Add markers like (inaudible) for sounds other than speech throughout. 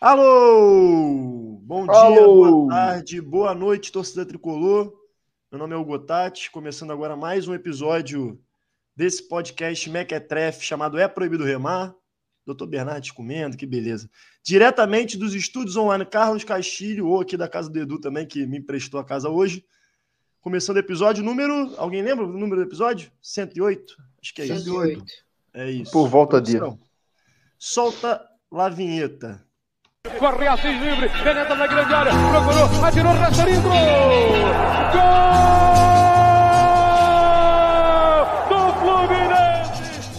Alô! Bom Alô! dia, boa tarde, boa noite, torcida tricolor. Meu nome é Hugo Tati, começando agora mais um episódio desse podcast Mequetrefe chamado É Proibido Remar. Doutor Bernardes comendo, que beleza. Diretamente dos estúdios online Carlos Castilho, ou aqui da casa do Edu também, que me emprestou a casa hoje. Começando o episódio número. Alguém lembra o número do episódio? 108? Acho que é 108. isso. É isso. Por volta dele. Solta lá a vinheta. Corre Assis livre, penetra na grande área, procurou, atirou, Rasterinho, Gol! Do Fluminense!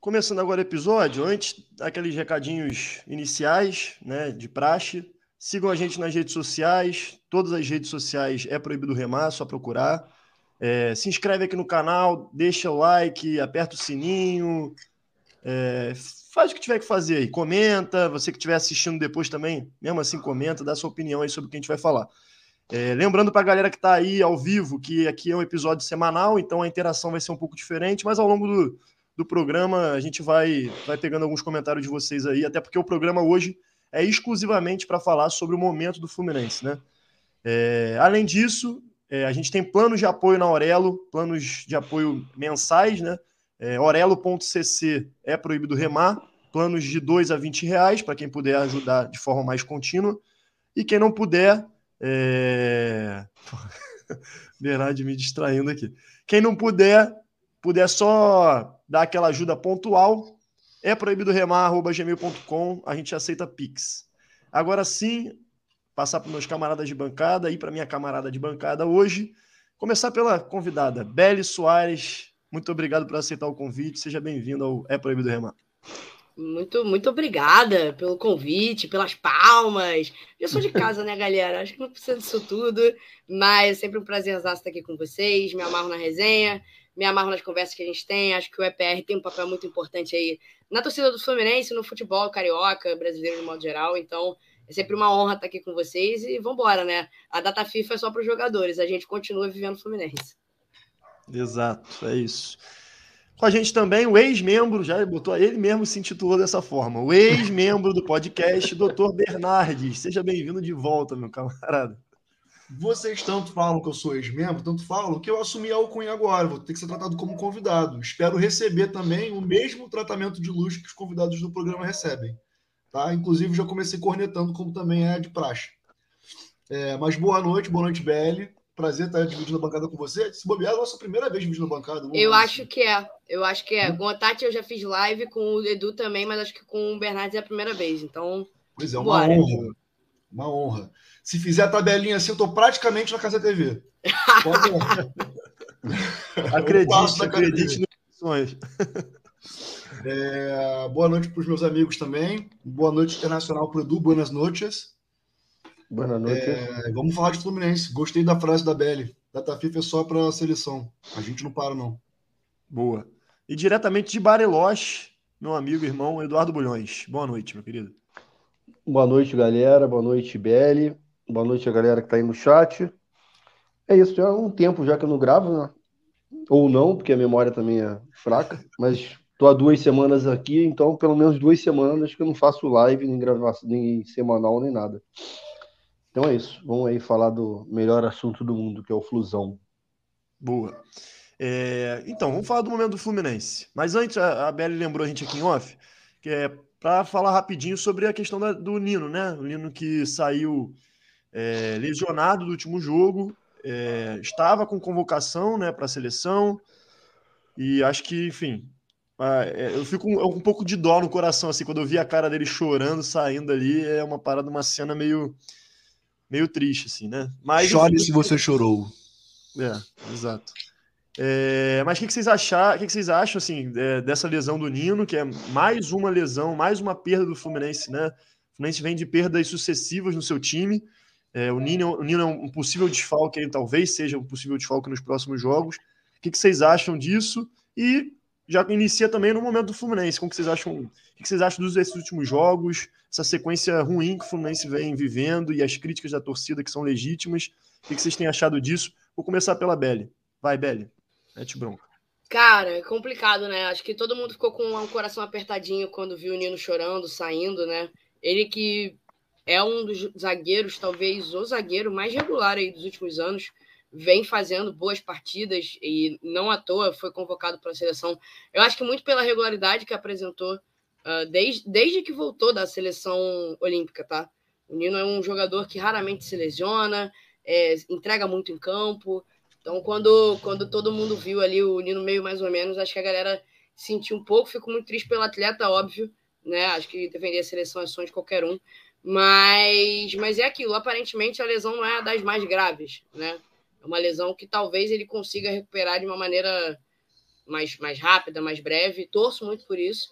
Começando agora o episódio, antes daqueles recadinhos iniciais, né, de praxe, sigam a gente nas redes sociais, todas as redes sociais é proibido remar, só procurar. É, se inscreve aqui no canal, deixa o like, aperta o sininho, é, faz o que tiver que fazer aí, comenta, você que estiver assistindo depois também, mesmo assim comenta, dá sua opinião aí sobre o que a gente vai falar. É, lembrando para a galera que está aí ao vivo que aqui é um episódio semanal, então a interação vai ser um pouco diferente, mas ao longo do, do programa a gente vai, vai pegando alguns comentários de vocês aí, até porque o programa hoje é exclusivamente para falar sobre o momento do Fluminense, né? É, além disso, é, a gente tem planos de apoio na Aurelo, planos de apoio mensais, né? É, Orelo.cc é proibido remar, planos de 2 a 20 reais para quem puder ajudar de forma mais contínua. E quem não puder. É... (laughs) Bernardo me distraindo aqui. Quem não puder, puder só dar aquela ajuda pontual, é proibido remar, gmail.com, a gente aceita Pix. Agora sim, passar para meus camaradas de bancada e para minha camarada de bancada hoje. Começar pela convidada, Belle Soares. Muito obrigado por aceitar o convite. Seja bem-vindo ao É Proibido Remar. Muito, muito obrigada pelo convite, pelas palmas. Eu sou de casa, né, galera? Acho que não precisa disso tudo, mas é sempre um prazer estar aqui com vocês. Me amarro na resenha, me amarro nas conversas que a gente tem. Acho que o EPR tem um papel muito importante aí na torcida do Fluminense, no futebol carioca, brasileiro de modo geral. Então, é sempre uma honra estar aqui com vocês e vamos embora, né? A data FIFA é só para os jogadores, a gente continua vivendo Fluminense. Exato, é isso. Com a gente também o ex-membro, já botou ele mesmo se intitulou dessa forma, o ex-membro do podcast, Dr. Bernardes. Seja bem-vindo de volta, meu camarada. Vocês tanto falam que eu sou ex-membro, tanto falam que eu assumi a alcunha agora, vou ter que ser tratado como convidado. Espero receber também o mesmo tratamento de luxo que os convidados do programa recebem. Tá? Inclusive, já comecei cornetando, como também é de praxe. É, mas boa noite, boa noite, BL. Prazer estar dividindo a bancada com você. Se bobear, é a nossa primeira vez dividindo a bancada. Eu acho assim. que é. Eu acho que é. Hum? Com a Tati eu já fiz live, com o Edu também, mas acho que com o Bernardes é a primeira vez. Então. Pois é, uma bora. honra. Uma honra. Se fizer a tabelinha assim, eu estou praticamente na Casa TV. (laughs) acredite, acredite nos sonhos. (laughs) É, boa noite para os meus amigos também. Boa noite internacional para o Edu. Buenas noches. Boa noite. É, vamos falar de Fluminense. Gostei da frase da Belly. Data FIFA é só para a seleção. A gente não para, não. Boa. E diretamente de Bariloche, meu amigo e irmão Eduardo Bulhões. Boa noite, meu querido. Boa noite, galera. Boa noite, Belly. Boa noite a galera que está aí no chat. É isso, já há um tempo já que eu não gravo, né? Ou não, porque a memória também é fraca, mas Tô há duas semanas aqui, então pelo menos duas semanas que eu não faço live, nem gravação, nem semanal, nem nada. Então é isso. Vamos aí falar do melhor assunto do mundo, que é o Flusão. Boa. É, então, vamos falar do momento do Fluminense. Mas antes, a, a Belly lembrou a gente aqui em off, que é para falar rapidinho sobre a questão da, do Nino, né? O Nino que saiu é, lesionado do último jogo, é, estava com convocação né, para a seleção, e acho que, enfim, ah, é, eu fico um, um, pouco de dó no coração, assim, quando eu vi a cara dele chorando, saindo ali, é uma parada, uma cena meio, meio triste, assim, né? Mas, Chore se você chorou. É, exato. É, mas o que, que, vocês achar, o que, que, vocês acham, assim, é, dessa lesão do Nino, que é mais uma lesão, mais uma perda do Fluminense, né? O Fluminense vem de perdas sucessivas no seu time. É, o, Nino, o Nino é um possível desfalque, talvez seja um possível desfalque nos próximos jogos. O que, que vocês acham disso? E já inicia também no momento do Fluminense. Como que vocês acham? O que vocês acham desses últimos jogos? Essa sequência ruim que o Fluminense vem vivendo e as críticas da torcida que são legítimas. O que vocês têm achado disso? Vou começar pela Belly. Vai, Belly. Mete bronca. Cara, é complicado, né? Acho que todo mundo ficou com o coração apertadinho quando viu o Nino chorando, saindo, né? Ele que é um dos zagueiros, talvez o zagueiro mais regular aí dos últimos anos, vem fazendo boas partidas e não à toa foi convocado para a seleção. Eu acho que muito pela regularidade que apresentou uh, desde, desde que voltou da seleção olímpica, tá? O Nino é um jogador que raramente se lesiona, é, entrega muito em campo, então, quando, quando todo mundo viu ali o Nino meio mais ou menos, acho que a galera sentiu um pouco. Fico muito triste pelo atleta, óbvio, né? Acho que defender a seleção é sonho de qualquer um. Mas, mas é aquilo, aparentemente a lesão não é das mais graves, né? É uma lesão que talvez ele consiga recuperar de uma maneira mais, mais rápida, mais breve. Torço muito por isso.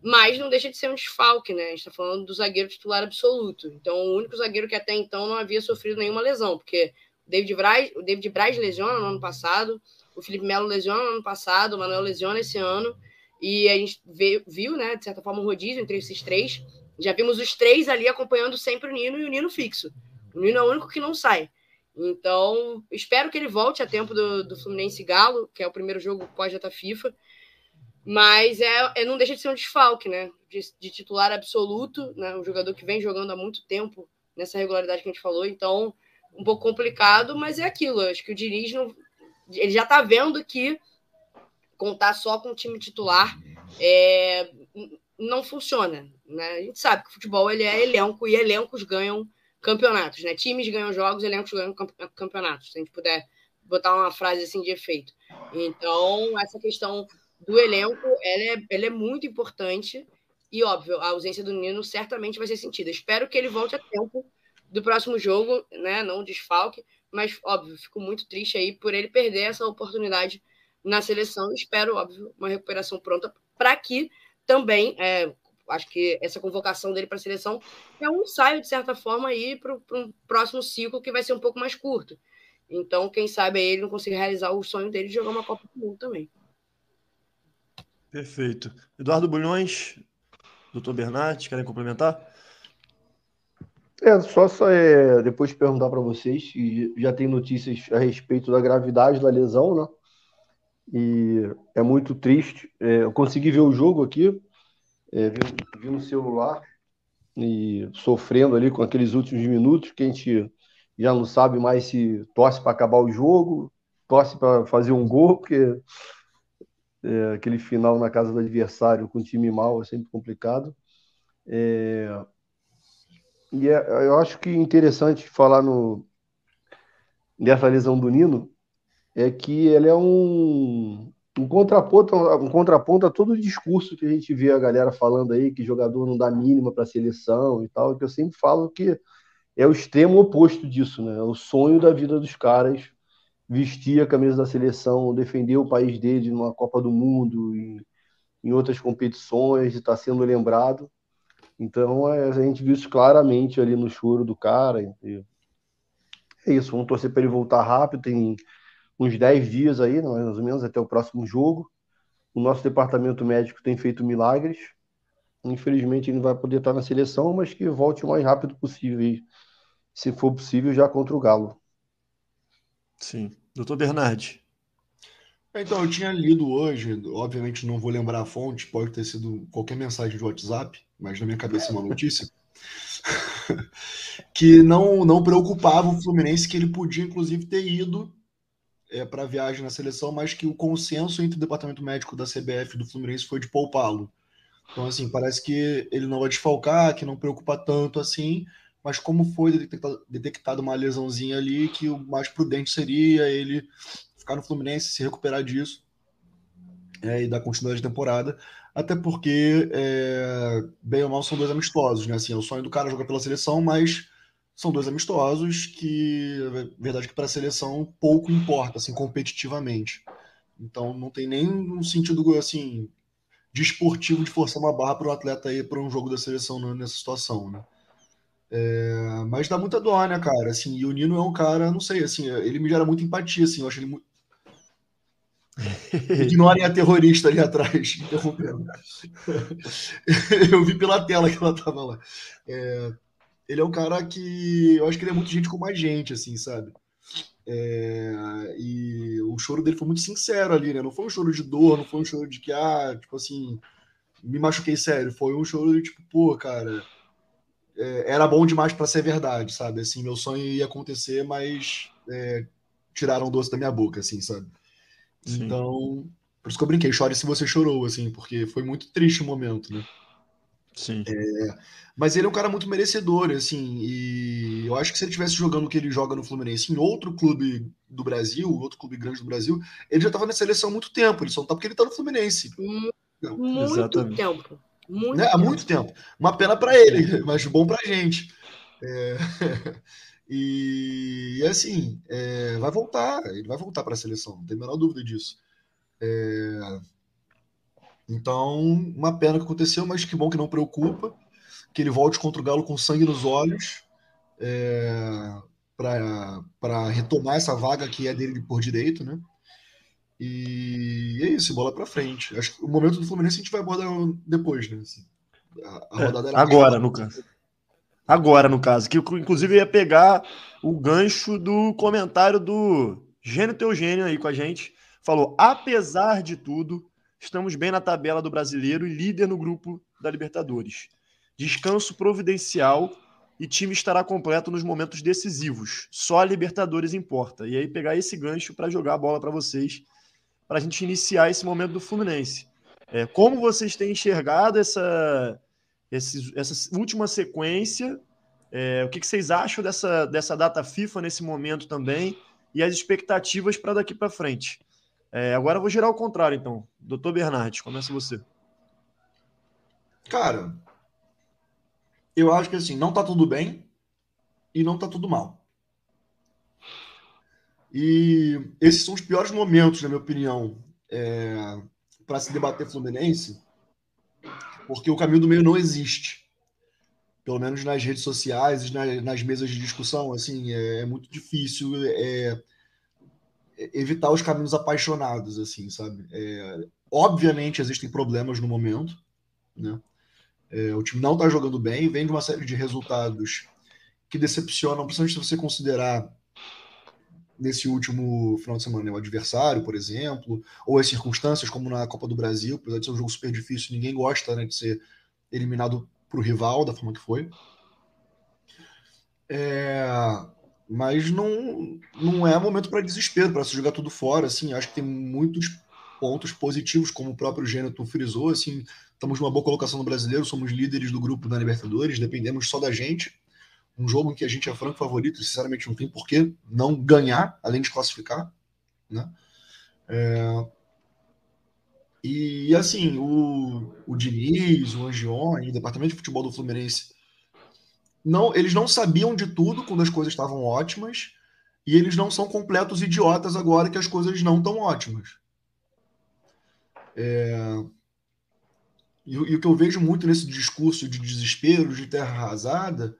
Mas não deixa de ser um desfalque, né? A gente está falando do zagueiro titular absoluto. Então, o único zagueiro que até então não havia sofrido nenhuma lesão, porque David Braz, o David Braz lesiona no ano passado, o Felipe Melo lesiona no ano passado, o Manuel lesiona esse ano. E a gente viu, né, de certa forma, um rodízio entre esses três. Já vimos os três ali acompanhando sempre o Nino e o Nino fixo. O Nino é o único que não sai. Então, espero que ele volte a tempo do, do Fluminense Galo, que é o primeiro jogo pós-data FIFA. Mas é, é, não deixa de ser um desfalque, né? De, de, titular absoluto, né? Um jogador que vem jogando há muito tempo nessa regularidade que a gente falou. Então, um pouco complicado, mas é aquilo. acho que o Diniz não, ele já está vendo que contar só com o time titular é, não funciona. Né? A gente sabe que o futebol ele é elenco e elencos ganham campeonatos. Né? Times ganham jogos, elencos ganham campeonatos. Se a gente puder botar uma frase assim de efeito. Então, essa questão do elenco ela é, ela é muito importante. E, óbvio, a ausência do Nino certamente vai ser sentida. Espero que ele volte a tempo do próximo jogo, né? Não desfalque, mas óbvio, fico muito triste aí por ele perder essa oportunidade na seleção. Espero, óbvio, uma recuperação pronta para que também, é, acho que essa convocação dele para a seleção é um ensaio, de certa forma, aí para um próximo ciclo que vai ser um pouco mais curto. Então, quem sabe ele não consiga realizar o sonho dele de jogar uma Copa do Mundo também. Perfeito. Eduardo Bulhões, doutor Bernardes, querem complementar? É, só, só é, depois perguntar para vocês, já tem notícias a respeito da gravidade da lesão, né? E é muito triste. É, eu consegui ver o jogo aqui, é, vi, vi, no celular, e sofrendo ali com aqueles últimos minutos, que a gente já não sabe mais se torce para acabar o jogo, torce para fazer um gol, porque é, aquele final na casa do adversário com o time mal é sempre complicado. É, e é, eu acho que interessante falar no, dessa lesão do Nino é que ele é um, um contraponto, um contraponto a todo o discurso que a gente vê a galera falando aí, que jogador não dá mínima para a seleção e tal, que eu sempre falo que é o extremo oposto disso, né? É o sonho da vida dos caras vestir a camisa da seleção, defender o país dele numa Copa do Mundo, em, em outras competições, e estar tá sendo lembrado. Então é, a gente viu isso claramente ali no choro do cara. É isso, vamos torcer para ele voltar rápido. Tem uns 10 dias aí, mais ou menos, até o próximo jogo. O nosso departamento médico tem feito milagres. Infelizmente ele não vai poder estar na seleção, mas que volte o mais rápido possível, e, se for possível, já contra o Galo. Sim. Doutor Bernardi. Então, eu tinha lido hoje, obviamente não vou lembrar a fonte, pode ter sido qualquer mensagem de WhatsApp, mas na minha cabeça é uma notícia, (laughs) que não, não preocupava o Fluminense, que ele podia inclusive ter ido é, para a viagem na seleção, mas que o consenso entre o departamento médico da CBF do Fluminense foi de poupá-lo. Então, assim, parece que ele não vai desfalcar, que não preocupa tanto assim, mas como foi detectado, detectado uma lesãozinha ali, que o mais prudente seria ele ficar no Fluminense, se recuperar disso é, e dar continuidade de temporada. Até porque, é, bem ou mal, são dois amistosos, né? Assim, é o sonho do cara jogar pela seleção, mas são dois amistosos que, verdade, que para a seleção pouco importa, assim, competitivamente. Então, não tem nem um sentido, assim, desportivo de, de forçar uma barra para o atleta ir para um jogo da seleção nessa situação, né? É, mas dá muita dó, né, cara? Assim, e o Nino é um cara, não sei, assim, ele me gera muita empatia, assim, eu acho ele muito (laughs) Ignorem a terrorista ali atrás, (laughs) interrompendo. (laughs) eu vi pela tela que ela tava lá. É, ele é um cara que eu acho que ele é muito gente como a gente, assim, sabe? É, e o choro dele foi muito sincero ali, né? Não foi um choro de dor, não foi um choro de que, ah, tipo assim, me machuquei sério. Foi um choro de tipo, pô, cara, é, era bom demais para ser verdade, sabe? Assim, meu sonho ia acontecer, mas é, tiraram o doce da minha boca, assim, sabe? Sim. Então, por isso que eu brinquei, chore se você chorou, assim, porque foi muito triste o momento, né? Sim. É, mas ele é um cara muito merecedor, assim, e eu acho que se ele estivesse jogando o que ele joga no Fluminense em outro clube do Brasil, outro clube grande do Brasil, ele já estava na seleção há muito tempo, ele só não tá porque ele tá no Fluminense. Muito Exatamente. tempo. Muito né? Há muito tempo. Uma pena para ele, (laughs) mas bom pra gente. É... (laughs) e, e, assim, é... vai voltar, ele vai voltar para a seleção, não tem a menor dúvida disso. É... Então, uma pena que aconteceu, mas que bom que não preocupa. Que ele volte contra o Galo com sangue nos olhos é, para retomar essa vaga que é dele por direito, né? E é isso, bola para frente. Acho que o momento do Fluminense a gente vai abordar depois, né? Assim, a, a rodada é, agora, no caso. Agora, no caso, que inclusive ia pegar o gancho do comentário do Gênio Eugênio aí com a gente. Falou: apesar de tudo, estamos bem na tabela do brasileiro e líder no grupo da Libertadores. Descanso providencial e time estará completo nos momentos decisivos. Só a Libertadores importa. E aí pegar esse gancho para jogar a bola para vocês, para a gente iniciar esse momento do Fluminense. É, como vocês têm enxergado essa, esse, essa última sequência? É, o que, que vocês acham dessa, dessa data FIFA nesse momento também? E as expectativas para daqui para frente? É, agora eu vou girar ao contrário, então. Doutor Bernardes, começa você. Cara, eu acho que assim, não tá tudo bem e não tá tudo mal. E esses são os piores momentos, na minha opinião, é, para se debater Fluminense, porque o caminho do meio não existe. Pelo menos nas redes sociais, nas, nas mesas de discussão, assim, é, é muito difícil. É, evitar os caminhos apaixonados, assim, sabe? É, obviamente existem problemas no momento, né? É, o time não está jogando bem, vem de uma série de resultados que decepcionam, principalmente se você considerar nesse último final de semana né, o adversário, por exemplo, ou as circunstâncias, como na Copa do Brasil, apesar de ser um jogo super difícil, ninguém gosta né, de ser eliminado para o rival da forma que foi. É, mas não, não é momento para desespero, para se jogar tudo fora. Assim, acho que tem muitos pontos positivos, como o próprio Gêneto frisou. Assim, estamos numa boa colocação no brasileiro, somos líderes do grupo da Libertadores, dependemos só da gente. Um jogo em que a gente é franco favorito, sinceramente não tem por que não ganhar, além de classificar. Né? É... E assim, o, o Diniz, o Angione, o departamento de futebol do Fluminense não, eles não sabiam de tudo quando as coisas estavam ótimas e eles não são completos idiotas agora que as coisas não estão ótimas. É... E, e, o que eu vejo muito nesse discurso de desespero, de terra arrasada,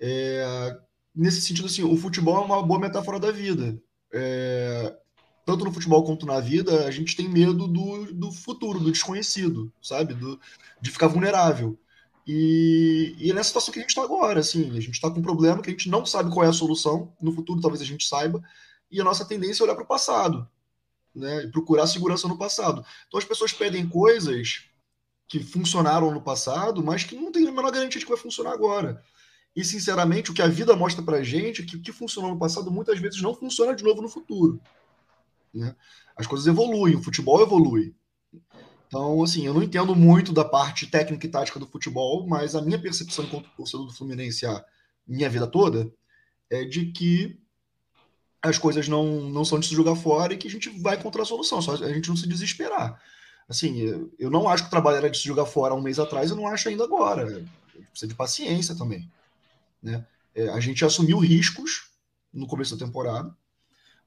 é... nesse sentido assim, o futebol é uma boa metáfora da vida. É... Tanto no futebol quanto na vida, a gente tem medo do, do futuro, do desconhecido, sabe? Do, de ficar vulnerável. E, e é nessa situação que a gente está agora, assim, a gente está com um problema que a gente não sabe qual é a solução, no futuro talvez a gente saiba, e a nossa tendência é olhar para o passado, né, e procurar segurança no passado. Então as pessoas pedem coisas que funcionaram no passado, mas que não tem a menor garantia de que vai funcionar agora. E, sinceramente, o que a vida mostra para a gente é que o que funcionou no passado muitas vezes não funciona de novo no futuro. Né? As coisas evoluem, o futebol evolui. Então, assim, eu não entendo muito da parte técnica e tática do futebol, mas a minha percepção enquanto torcedor do Fluminense a minha vida toda é de que as coisas não, não são de se jogar fora e que a gente vai encontrar a solução, só a gente não se desesperar. Assim, eu, não acho que o trabalho era de se jogar fora um mês atrás, eu não acho ainda agora. Precisa de paciência também. Né? É, a gente assumiu riscos no começo da temporada.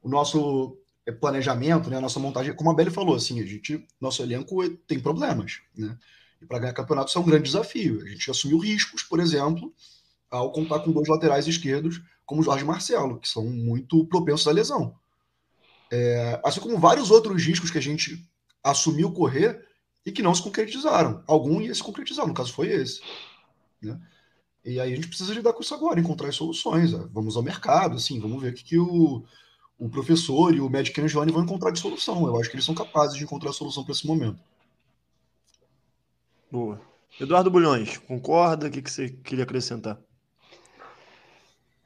O nosso planejamento, né, a nossa montagem, como a Beli falou, assim, a gente, nosso elenco tem problemas, né? E para ganhar campeonato isso é um grande desafio. A gente assumiu riscos, por exemplo, ao contar com dois laterais esquerdos, como Jorge Marcelo, que são muito propensos à lesão. É, assim como vários outros riscos que a gente assumiu correr e que não se concretizaram. Algum ia se concretizar, no caso foi esse. Né? E aí a gente precisa lidar com isso agora, encontrar soluções. Vamos ao mercado, assim, vamos ver o que, que o o professor e o médico Angione vão encontrar de solução. Eu acho que eles são capazes de encontrar a solução para esse momento. Boa. Eduardo Bulhões, concorda? O que, que você queria acrescentar?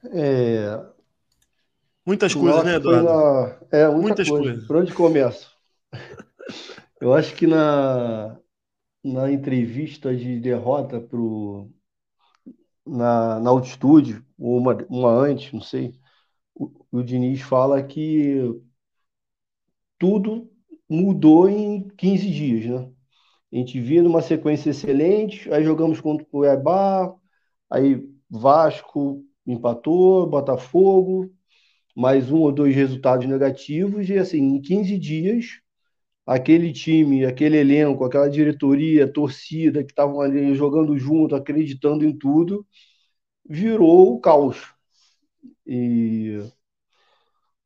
É... Muitas coisas, né, Eduardo? Na... É, muita Muitas coisa. coisas. Por onde começo? Eu acho que na, na entrevista de derrota pro, na, na altitude, uma, uma antes, não sei, o, Diniz fala que tudo mudou em 15 dias, né? A gente vinha numa sequência excelente, aí jogamos contra o Cuiabá, aí Vasco empatou, Botafogo, mais um ou dois resultados negativos, e assim, em 15 dias, aquele time, aquele elenco, aquela diretoria, torcida que estavam ali jogando junto, acreditando em tudo, virou o caos. E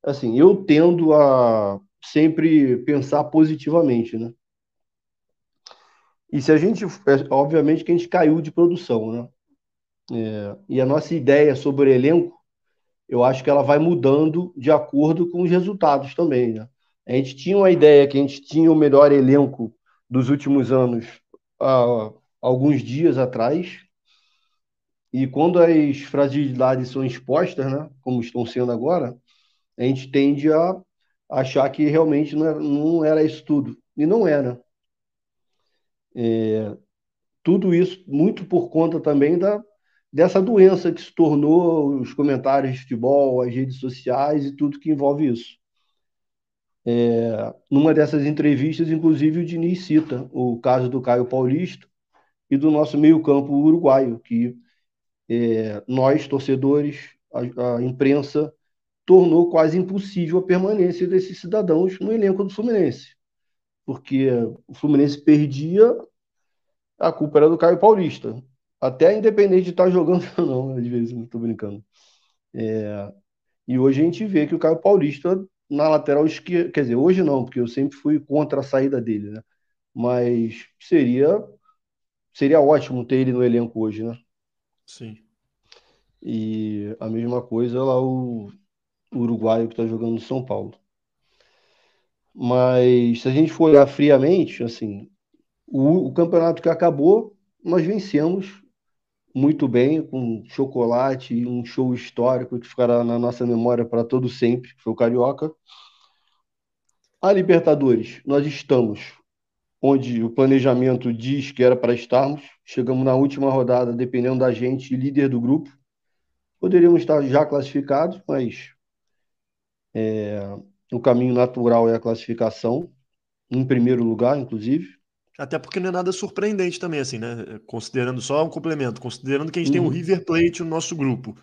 assim, eu tendo a sempre pensar positivamente, né? E se a gente, é, obviamente que a gente caiu de produção, né? É, e a nossa ideia sobre o elenco, eu acho que ela vai mudando de acordo com os resultados também, né? A gente tinha uma ideia que a gente tinha o melhor elenco dos últimos anos há alguns dias atrás, e quando as fragilidades são expostas, né, como estão sendo agora, a gente tende a achar que realmente não era, não era isso tudo. E não era. É, tudo isso muito por conta também da, dessa doença que se tornou os comentários de futebol, as redes sociais e tudo que envolve isso. É, numa dessas entrevistas, inclusive, o Diniz cita o caso do Caio Paulista e do nosso meio-campo uruguaio, que é, nós, torcedores, a, a imprensa, tornou quase impossível a permanência desses cidadãos no elenco do Fluminense porque o Fluminense perdia, a culpa era do Caio Paulista. Até independente de estar jogando ou (laughs) não, às vezes, não estou brincando. É, e hoje a gente vê que o Caio Paulista na lateral esquerda, quer dizer, hoje não, porque eu sempre fui contra a saída dele, né? Mas seria seria ótimo ter ele no elenco hoje, né? Sim. E a mesma coisa lá o, uruguaio que está jogando no São Paulo. Mas se a gente for olhar friamente, assim, o, o campeonato que acabou, nós vencemos muito bem, com chocolate e um show histórico que ficará na nossa memória para todo sempre, que foi o Carioca. A Libertadores, nós estamos onde o planejamento diz que era para estarmos. Chegamos na última rodada, dependendo da gente, líder do grupo. Poderíamos estar já classificados, mas é, o caminho natural é a classificação, em primeiro lugar, inclusive. Até porque não é nada surpreendente também, assim, né? Considerando só um complemento, considerando que a gente uhum. tem o. River Plate no nosso grupo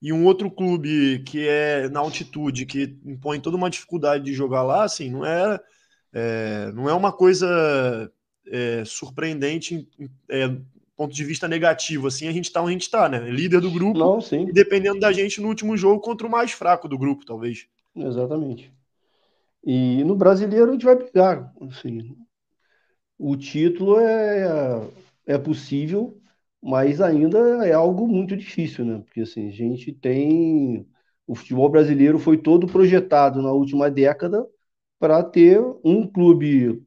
e um outro clube que é na altitude, que impõe toda uma dificuldade de jogar lá, assim, não é, é não é uma coisa é, surpreendente é, ponto de vista negativo, assim, a gente está onde a gente está, né? Líder do grupo, não, sim. e dependendo da gente no último jogo contra o mais fraco do grupo, talvez. Exatamente. E no brasileiro a gente vai brigar. Assim, o título é, é possível, mas ainda é algo muito difícil, né? Porque assim, a gente tem. O futebol brasileiro foi todo projetado na última década para ter um clube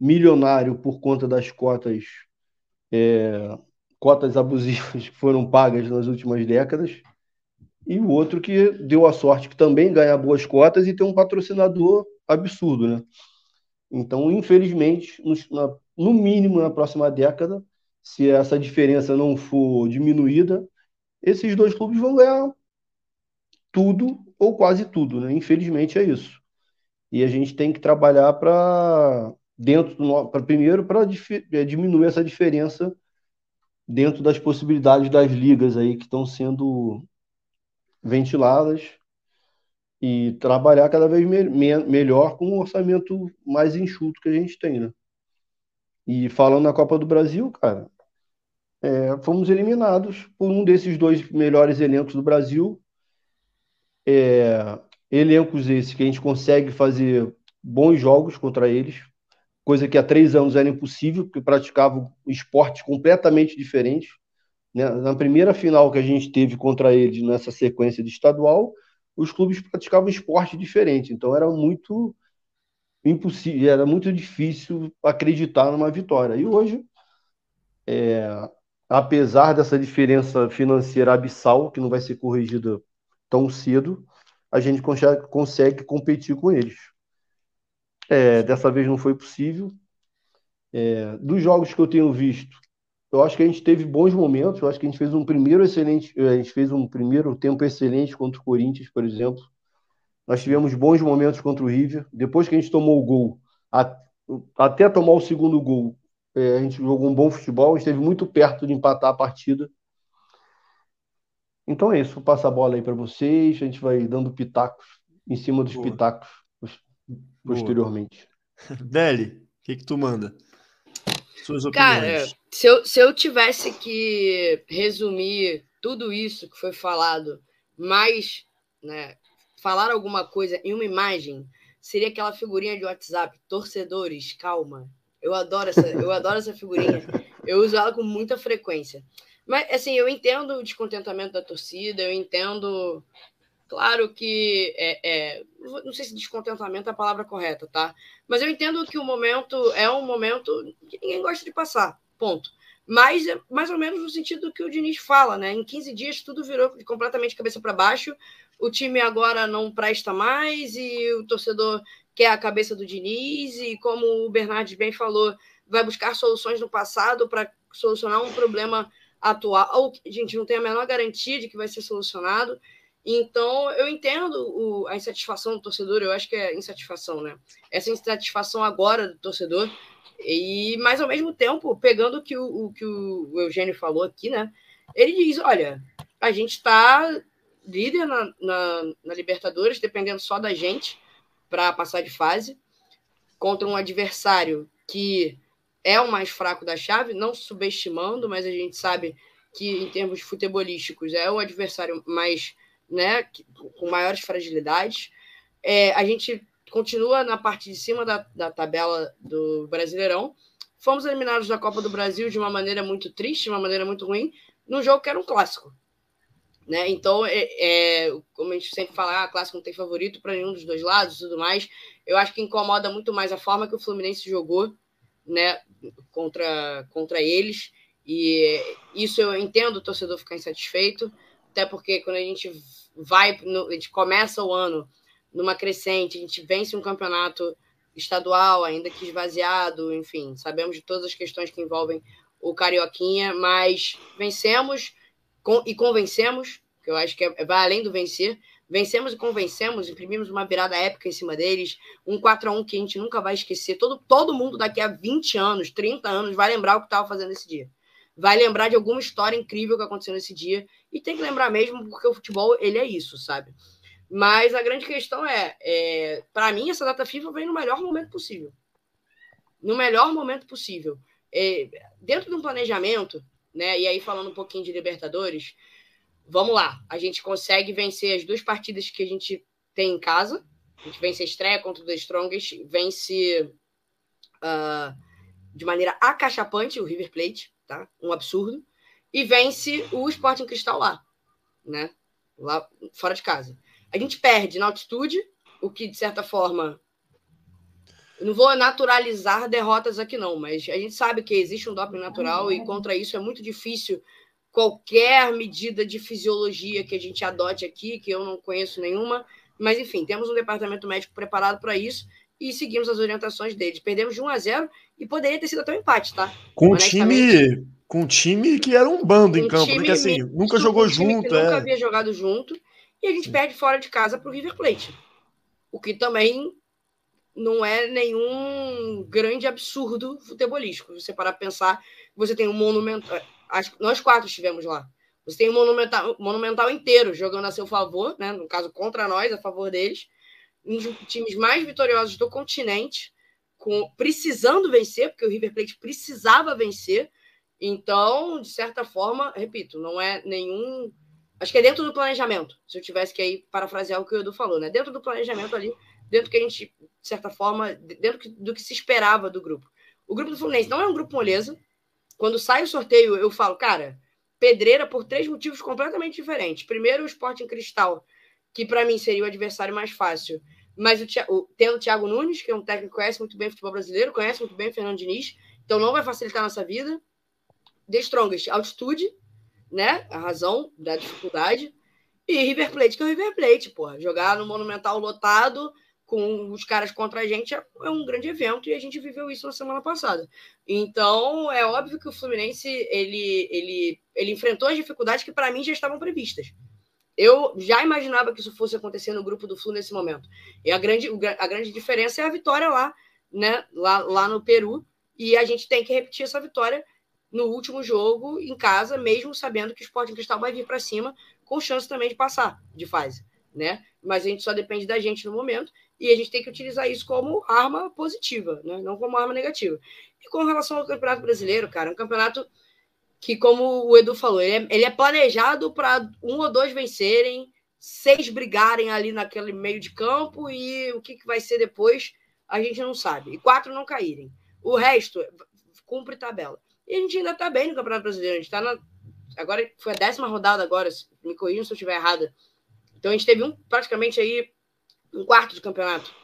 milionário por conta das cotas é, cotas abusivas que foram pagas nas últimas décadas e o outro que deu a sorte que também ganha boas cotas e tem um patrocinador absurdo, né? Então, infelizmente, no, na, no mínimo na próxima década, se essa diferença não for diminuída, esses dois clubes vão ganhar tudo ou quase tudo, né? Infelizmente é isso. E a gente tem que trabalhar para dentro do para primeiro para é, diminuir essa diferença dentro das possibilidades das ligas aí que estão sendo ventiladas e trabalhar cada vez me me melhor com um orçamento mais enxuto que a gente tem, né? E falando na Copa do Brasil, cara, é, fomos eliminados por um desses dois melhores elencos do Brasil. É, elencos esses que a gente consegue fazer bons jogos contra eles, coisa que há três anos era impossível, porque praticavam esportes completamente diferentes. Né? Na primeira final que a gente teve contra eles nessa sequência de estadual, os clubes praticavam esporte diferente. Então era muito impossível, era muito difícil acreditar numa vitória. E hoje, é, apesar dessa diferença financeira abissal, que não vai ser corrigida tão cedo, a gente consegue, competir com eles. É, dessa vez não foi possível. É, dos jogos que eu tenho visto, eu acho que a gente teve bons momentos. Eu acho que a gente fez um primeiro excelente, a gente fez um primeiro tempo excelente contra o Corinthians, por exemplo. Nós tivemos bons momentos contra o River. Depois que a gente tomou o gol, até tomar o segundo gol, é, a gente jogou um bom futebol. A gente esteve muito perto de empatar a partida. Então é isso. Vou passar a bola aí para vocês. A gente vai dando pitacos em cima dos Boa. pitacos posteriormente. (laughs) Deli, o que, que tu manda? Suas opiniões. Cara, se eu, se eu tivesse que resumir tudo isso que foi falado, mas né, falar alguma coisa em uma imagem, seria aquela figurinha de WhatsApp, torcedores, calma. Eu adoro essa, eu adoro essa figurinha. (laughs) Eu uso ela com muita frequência. Mas, assim, eu entendo o descontentamento da torcida, eu entendo. Claro que. É, é, não sei se descontentamento é a palavra correta, tá? Mas eu entendo que o momento é um momento que ninguém gosta de passar. Ponto. Mas é mais ou menos no sentido que o Diniz fala, né? Em 15 dias tudo virou completamente cabeça para baixo. O time agora não presta mais e o torcedor quer a cabeça do Diniz. E como o Bernardes bem falou, vai buscar soluções no passado para solucionar um problema atual, a gente não tem a menor garantia de que vai ser solucionado. Então, eu entendo o, a insatisfação do torcedor, eu acho que é insatisfação, né? Essa insatisfação agora do torcedor, e mas ao mesmo tempo, pegando o que o, o que o Eugênio falou aqui, né? Ele diz: olha, a gente está líder na, na, na Libertadores, dependendo só da gente para passar de fase, contra um adversário que é o mais fraco da chave, não subestimando, mas a gente sabe que em termos futebolísticos é o adversário mais, né, com maiores fragilidades. É, a gente continua na parte de cima da, da tabela do Brasileirão. Fomos eliminados da Copa do Brasil de uma maneira muito triste, de uma maneira muito ruim, num jogo que era um clássico. Né? Então, é, é, como a gente sempre fala, ah, clássico não tem favorito para nenhum dos dois lados e tudo mais. Eu acho que incomoda muito mais a forma que o Fluminense jogou né, contra, contra eles. E isso eu entendo o torcedor ficar insatisfeito, até porque quando a gente vai, a gente começa o ano numa crescente, a gente vence um campeonato estadual, ainda que esvaziado, enfim, sabemos de todas as questões que envolvem o Carioquinha, mas vencemos e convencemos, que eu acho que é, vai além do vencer, Vencemos e convencemos, imprimimos uma virada épica em cima deles, um 4 a 1 que a gente nunca vai esquecer. Todo, todo mundo daqui a 20 anos, 30 anos, vai lembrar o que estava fazendo esse dia. Vai lembrar de alguma história incrível que aconteceu nesse dia. E tem que lembrar mesmo, porque o futebol, ele é isso, sabe? Mas a grande questão é, é para mim, essa data FIFA vem no melhor momento possível. No melhor momento possível. É, dentro de um planejamento, né? E aí falando um pouquinho de Libertadores, vamos lá, a gente consegue vencer as duas partidas que a gente tem em casa. A gente vence a estreia contra o The Strongest, vence uh, de maneira acachapante o River Plate, tá? Um absurdo. E vence o Sporting Cristal lá, né? Lá fora de casa. A gente perde na altitude, o que de certa forma não vou naturalizar derrotas aqui não, mas a gente sabe que existe um doping natural e contra isso é muito difícil qualquer medida de fisiologia que a gente adote aqui, que eu não conheço nenhuma, mas enfim, temos um departamento médico preparado para isso e seguimos as orientações deles. Perdemos de 1 a 0 e poderia ter sido até um empate, tá? Com um time, com um time que era um bando um em campo, porque assim, nunca jogou junto, é. Nunca havia jogado junto e a gente perde fora de casa para o River Plate. O que também não é nenhum grande absurdo futebolístico. Você parar para pensar, você tem um monumento Que nós quatro estivemos lá. Você tem o Monumental, Monumental inteiro jogando a seu favor, né? no caso, contra nós, a favor deles. Um dos times mais vitoriosos do continente, com, precisando vencer, porque o River Plate precisava vencer. Então, de certa forma, repito, não é nenhum. Acho que é dentro do planejamento. Se eu tivesse que aí parafrasear o que o Edu falou, né? Dentro do planejamento ali, dentro que a gente, de certa forma, dentro do que se esperava do grupo. O grupo do Fluminense não é um grupo moleza, quando sai o sorteio, eu falo, cara, pedreira por três motivos completamente diferentes. Primeiro, o Sporting Cristal, que para mim seria o adversário mais fácil. Mas o, o, tendo o Thiago Nunes, que é um técnico que conhece muito bem o futebol brasileiro, conhece muito bem o Fernando Diniz, então não vai facilitar a nossa vida. The Strongest, altitude, né? A razão da dificuldade. E River Plate, que é o River Plate, pô. Jogar no Monumental lotado com os caras contra a gente é, é um grande evento e a gente viveu isso na semana passada. Então, é óbvio que o Fluminense ele, ele, ele enfrentou as dificuldades que para mim já estavam previstas. Eu já imaginava que isso fosse acontecer no grupo do Flu nesse momento. E a grande, a grande diferença é a vitória lá, né, lá, lá no Peru. E a gente tem que repetir essa vitória no último jogo em casa, mesmo sabendo que o Sporting Cristal vai vir para cima, com chance também de passar de fase, né? Mas a gente só depende da gente no momento e a gente tem que utilizar isso como arma positiva, né? Não como arma negativa. E com relação ao Campeonato Brasileiro, cara, um campeonato que, como o Edu falou, ele é, ele é planejado para um ou dois vencerem, seis brigarem ali naquele meio de campo e o que, que vai ser depois a gente não sabe. E quatro não caírem. O resto cumpre tabela. E a gente ainda está bem no Campeonato Brasileiro. A gente está na. Agora foi a décima rodada agora, me corrijam se eu estiver errada. Então a gente teve um, praticamente aí um quarto de campeonato,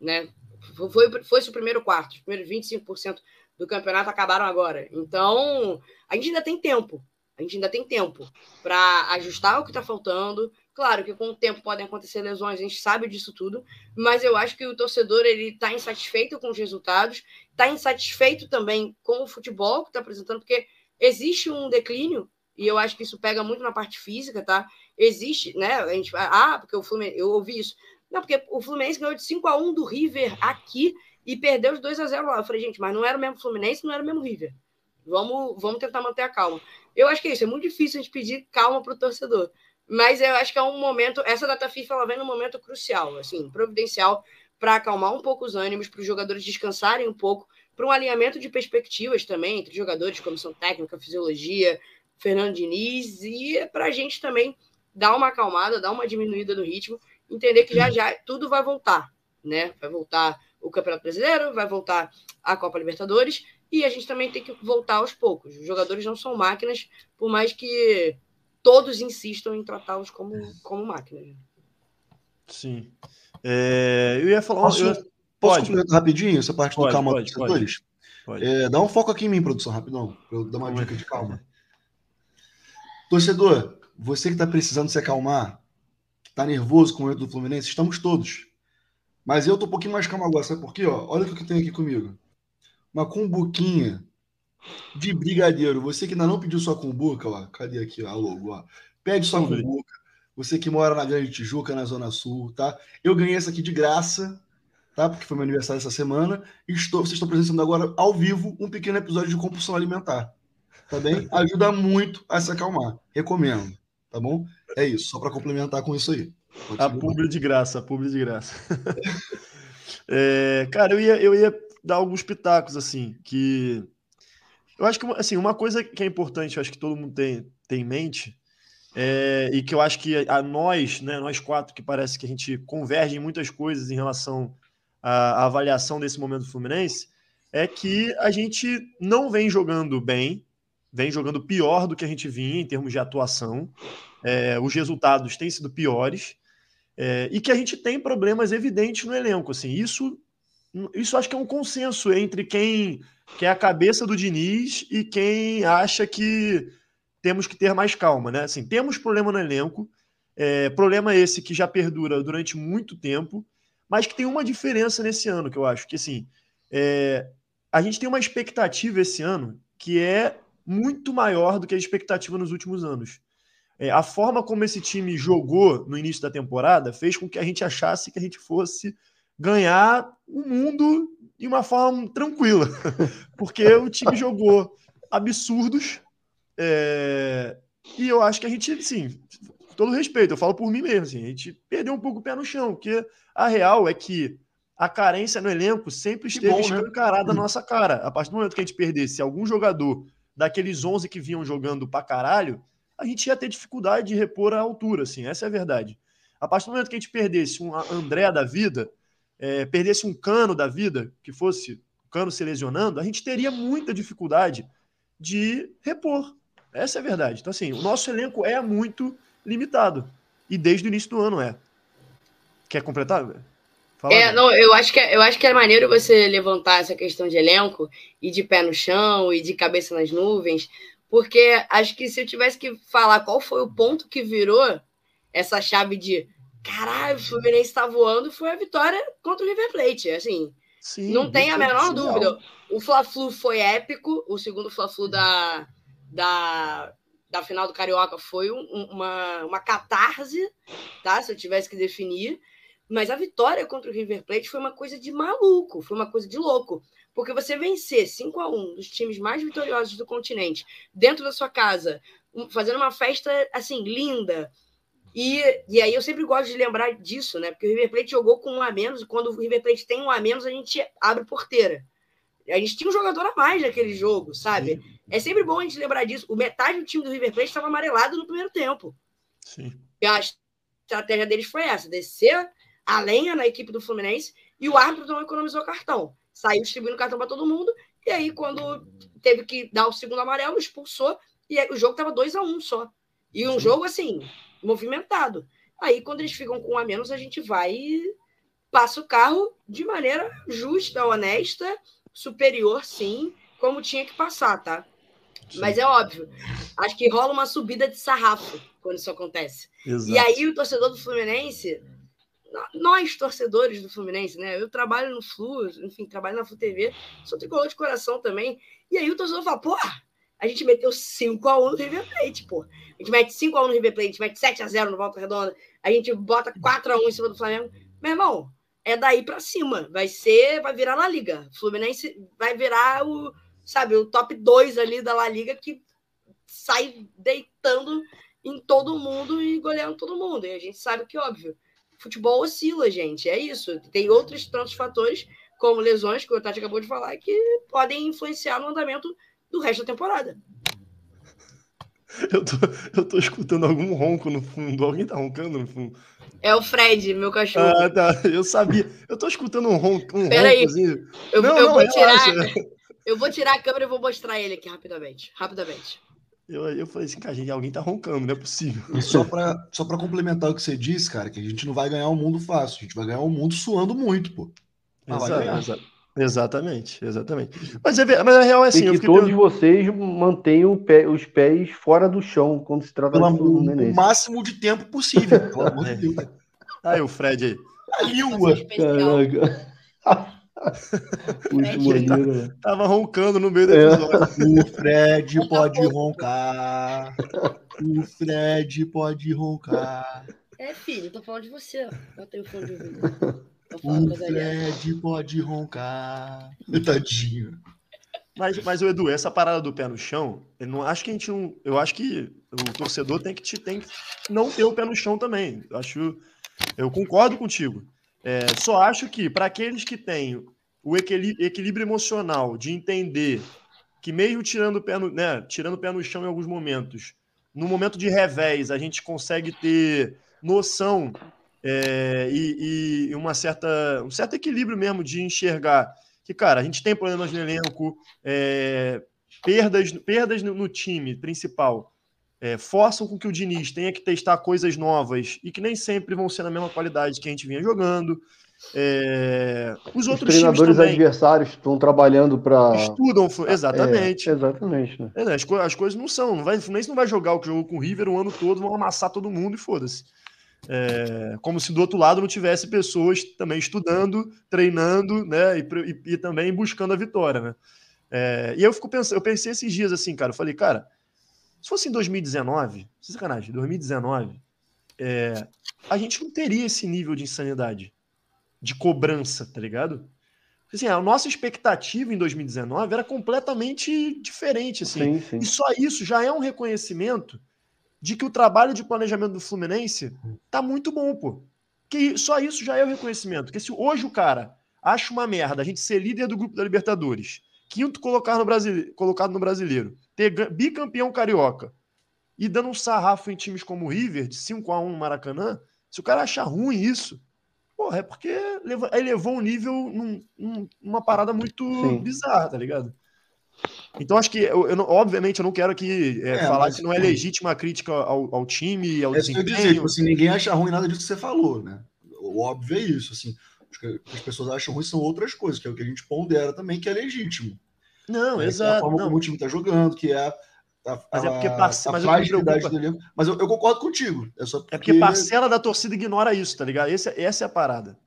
né? Foi, foi o primeiro quarto, os primeiros 25% do campeonato acabaram agora. Então, a gente ainda tem tempo. A gente ainda tem tempo para ajustar o que está faltando. Claro que com o tempo podem acontecer lesões, a gente sabe disso tudo, mas eu acho que o torcedor ele está insatisfeito com os resultados, está insatisfeito também com o futebol que está apresentando, porque existe um declínio e eu acho que isso pega muito na parte física, tá? Existe, né? A gente, ah, porque o Fluminense, eu ouvi isso. Não, porque o Fluminense ganhou de 5 a 1 do River aqui e perdeu os 2 a 0 lá. Eu falei, gente, mas não era o mesmo Fluminense, não era o mesmo River. Vamos, vamos tentar manter a calma. Eu acho que é isso, é muito difícil a gente pedir calma para o torcedor. Mas eu acho que é um momento, essa data FIFA ela vem num momento crucial, assim, providencial, para acalmar um pouco os ânimos, para os jogadores descansarem um pouco, para um alinhamento de perspectivas também entre jogadores, comissão técnica, fisiologia, Fernando Diniz, e para a gente também dar uma acalmada, dar uma diminuída no ritmo entender que já já tudo vai voltar, né? Vai voltar o Campeonato Brasileiro, vai voltar a Copa Libertadores e a gente também tem que voltar aos poucos. Os jogadores não são máquinas, por mais que todos insistam em tratá-los como, como máquinas. Sim. É, eu ia falar. Posso, eu... posso complementar rapidinho essa parte pode, do calma pode, pode, pode. É, dá um foco aqui em mim, produção, rapidão, para eu dar uma dica de calma. Torcedor, você que está precisando se acalmar, tá nervoso com o erro do Fluminense? Estamos todos. Mas eu tô um pouquinho mais calmo agora, sabe por quê? Ó, olha o que eu tenho aqui comigo. Uma cumbuquinha de brigadeiro. Você que ainda não pediu sua cumbuca, ó, cadê aqui ó, a logo? Ó. Pede sua cumbuca. Você que mora na Grande Tijuca, na Zona Sul, tá? Eu ganhei essa aqui de graça, tá? Porque foi meu aniversário essa semana. Estou, vocês estão presenciando agora, ao vivo, um pequeno episódio de compulsão alimentar. Tá bem? (laughs) Ajuda muito a se acalmar. Recomendo tá bom? É isso, só para complementar com isso aí. Pode a publi de graça, a publi de graça. (laughs) é, cara, eu ia, eu ia dar alguns pitacos, assim, que... Eu acho que, assim, uma coisa que é importante, eu acho que todo mundo tem, tem em mente, é, e que eu acho que a nós, né, nós quatro, que parece que a gente converge em muitas coisas em relação à, à avaliação desse momento do Fluminense, é que a gente não vem jogando bem, vem jogando pior do que a gente vinha em termos de atuação. É, os resultados têm sido piores é, e que a gente tem problemas evidentes no elenco. Assim, isso, isso acho que é um consenso entre quem, quem é a cabeça do Diniz e quem acha que temos que ter mais calma. Né? Assim, temos problema no elenco, é, problema esse que já perdura durante muito tempo, mas que tem uma diferença nesse ano que eu acho que assim é, a gente tem uma expectativa esse ano que é muito maior do que a expectativa nos últimos anos. É, a forma como esse time jogou no início da temporada fez com que a gente achasse que a gente fosse ganhar o mundo de uma forma tranquila, (laughs) porque o time jogou absurdos é, e eu acho que a gente, sim, todo respeito, eu falo por mim mesmo, assim, a gente perdeu um pouco o pé no chão, porque a real é que a carência no elenco sempre esteve bom, né? escancarada né? na nossa cara. A partir do momento que a gente perdesse algum jogador daqueles 11 que vinham jogando pra caralho, a gente ia ter dificuldade de repor a altura, assim, essa é a verdade. A partir do momento que a gente perdesse um André da vida, é, perdesse um cano da vida, que fosse o cano se lesionando, a gente teria muita dificuldade de repor. Essa é a verdade. Então, assim, o nosso elenco é muito limitado. E desde o início do ano é. Quer completar? Fala é, não, eu acho, que, é, eu acho que é maneiro você levantar essa questão de elenco e de pé no chão e de cabeça nas nuvens, porque acho que se eu tivesse que falar qual foi o ponto que virou essa chave de caralho, o Fluminense está voando, foi a vitória contra o River Plate. Assim, Sim, não tem a menor dúvida. O Fla-Flu foi épico, o segundo Fla-Flu da, da, da final do Carioca foi um, uma, uma catarse, tá? Se eu tivesse que definir. Mas a vitória contra o River Plate foi uma coisa de maluco, foi uma coisa de louco. Porque você vencer 5 a 1 dos times mais vitoriosos do continente, dentro da sua casa, fazendo uma festa assim, linda. E, e aí eu sempre gosto de lembrar disso, né? Porque o River Plate jogou com um a menos, e quando o River Plate tem um a menos, a gente abre porteira. A gente tinha um jogador a mais naquele jogo, sabe? Sim. É sempre bom a gente lembrar disso. O metade do time do River Plate estava amarelado no primeiro tempo. Sim. E a estratégia deles foi essa: descer a lenha na equipe do Fluminense e o árbitro não economizou cartão. Saiu distribuindo cartão para todo mundo. E aí, quando teve que dar o segundo amarelo, expulsou. E aí, o jogo estava 2 a 1 um só. E um jogo, assim, movimentado. Aí, quando eles ficam com um a menos, a gente vai e passa o carro de maneira justa, honesta, superior, sim, como tinha que passar, tá? Mas é óbvio. Acho que rola uma subida de sarrafo quando isso acontece. Exato. E aí, o torcedor do Fluminense nós, torcedores do Fluminense, né? Eu trabalho no Flu, enfim, trabalho na Flu TV, sou tricolor de coração também. E aí o torcedor fala, pô, a gente meteu 5x1 no River Plate, pô. A gente mete 5x1 no River Plate, a gente mete 7x0 no Volta Redonda, a gente bota 4x1 em cima do Flamengo. Meu irmão, é daí para cima. Vai ser, vai virar La Liga. Fluminense vai virar o, sabe, o top 2 ali da La Liga que sai deitando em todo mundo e goleando todo mundo. E a gente sabe que, óbvio, futebol oscila, gente. É isso. Tem outros tantos fatores, como lesões, que o Tati acabou de falar, que podem influenciar no andamento do resto da temporada. Eu tô, eu tô escutando algum ronco no fundo. Alguém tá roncando no fundo? É o Fred, meu cachorro. Ah, tá. Eu sabia. Eu tô escutando um ronco. Um Pera roncozinho. aí. Eu, não, eu não, vou tirar. Eu vou tirar a câmera e vou mostrar ele aqui rapidamente. Rapidamente. Eu, eu falei assim, cara, gente, alguém tá roncando, não é possível. E só pra, só pra complementar o que você disse, cara, que a gente não vai ganhar o um mundo fácil, a gente vai ganhar o um mundo suando muito, pô. Ah, Exato, exatamente, exatamente. Mas, é, mas a real é assim. E que todos pensando... vocês mantenham pé, os pés fora do chão quando se trata Pelo, de o, o máximo de tempo possível, pelo amor de Deus. Aí o Fred aí. A língua. Caraca. Fred, tá, né? tava roncando no meio do é. episódio. É. O Fred pode roncar. O Fred pode roncar. É, filho, tô falando de você. Eu tenho fone de ouvido. O Fred pode roncar. Tadinho. Mas, mas o Edu, essa parada do pé no chão, eu não acho que a gente não. Eu acho que o torcedor tem que, te, tem que não ter o pé no chão também. Eu acho. Eu concordo contigo. É, só acho que, para aqueles que têm o equilíbrio emocional de entender que, mesmo tirando o, pé no, né, tirando o pé no chão em alguns momentos, no momento de revés, a gente consegue ter noção é, e, e, uma certa, um certo equilíbrio mesmo de enxergar que, cara, a gente tem problemas no elenco, é, perdas, perdas no, no time principal é, forçam com que o Diniz tenha que testar coisas novas e que nem sempre vão ser na mesma qualidade que a gente vinha jogando. É... Os, Os treinadores também... adversários estão trabalhando para. Estudam, exatamente. É, exatamente. Né? É, as, co as, coisas não são. Não vai, o Fluminense não vai jogar o que jogou com o River o ano todo, vão amassar todo mundo e foda-se. É, como se do outro lado não tivesse pessoas também estudando, treinando, né? E, e, e também buscando a vitória, né? É, e eu fico pensando, eu pensei esses dias assim, cara, eu falei, cara, se fosse em 2019, sem sacanagem, 2019, é, a gente não teria esse nível de insanidade, de cobrança, tá ligado? Assim, a nossa expectativa em 2019 era completamente diferente, assim. Sim, sim. E só isso já é um reconhecimento de que o trabalho de planejamento do Fluminense tá muito bom, pô. Que só isso já é o reconhecimento. Porque se hoje o cara acha uma merda a gente ser líder do grupo da Libertadores, quinto no, Brasile... colocado no brasileiro, ter bicampeão carioca e dando um sarrafo em times como o River, de 5 a 1 no Maracanã, se o cara achar ruim isso, porra, é porque elevou o nível num, num, numa parada muito Sim. bizarra, tá ligado? Então, acho que, eu, eu obviamente, eu não quero aqui é, é, falar mas, que não é legítima a crítica ao, ao time, ao é desempenho. Dizer, tipo, assim, ninguém acha ruim nada disso que você falou, né? o óbvio é isso, assim. O que as pessoas acham ruim são outras coisas, que é o que a gente pondera também, que é legítimo. Não, É, exato. Que é a forma não. como o time tá jogando, que é a, Mas é a- porque parce- a mas preocupa- do elenco. Mas eu, eu concordo contigo. É só porque, É porque parcela da torcida ignora isso, tá ligado? Esse, essa é a parada.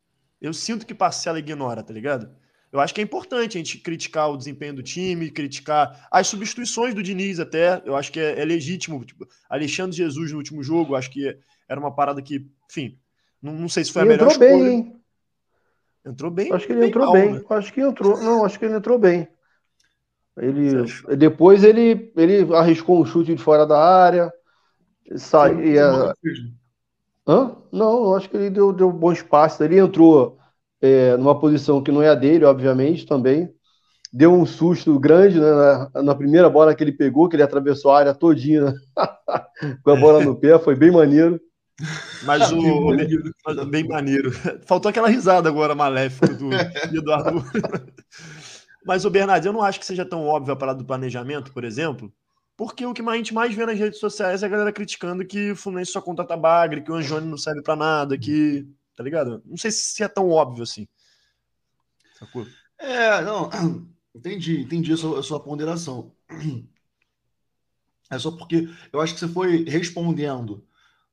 Eu sinto que parcela ignora, tá ligado? Eu acho que é importante a gente criticar o desempenho do time, criticar as substituições do Diniz até. Eu acho que é, é legítimo. Tipo, Alexandre Jesus no último jogo, acho que era uma parada que, enfim, não, não sei se foi a Ele melhor entrou escolha. bem, hein? Entrou bem. Acho que ele entrou mal, bem. né? Acho que entrou. Não, acho que ele entrou bem. Ele depois ele ele arriscou um chute de fora da área. Foi é? Hã? Não, eu acho que ele deu, deu bons passes. Ele entrou é, numa posição que não é a dele, obviamente, também. Deu um susto grande, né, na, na primeira bola que ele pegou, que ele atravessou a área todinha né, (laughs) com a bola no pé, foi bem maneiro. Mas (laughs) o. Bem maneiro. Faltou aquela risada agora maléfica do (laughs) Eduardo. Mas o Bernardo, eu não acho que seja tão óbvio a parada do planejamento, por exemplo, porque o que a gente mais vê nas redes sociais é a galera criticando que o Fluminense só contrata bagre, que o Anjone não serve pra nada, que. Tá ligado? Não sei se é tão óbvio assim. Sacou? É, não, (clears throat) entendi, entendi a sua, a sua ponderação. É só porque eu acho que você foi respondendo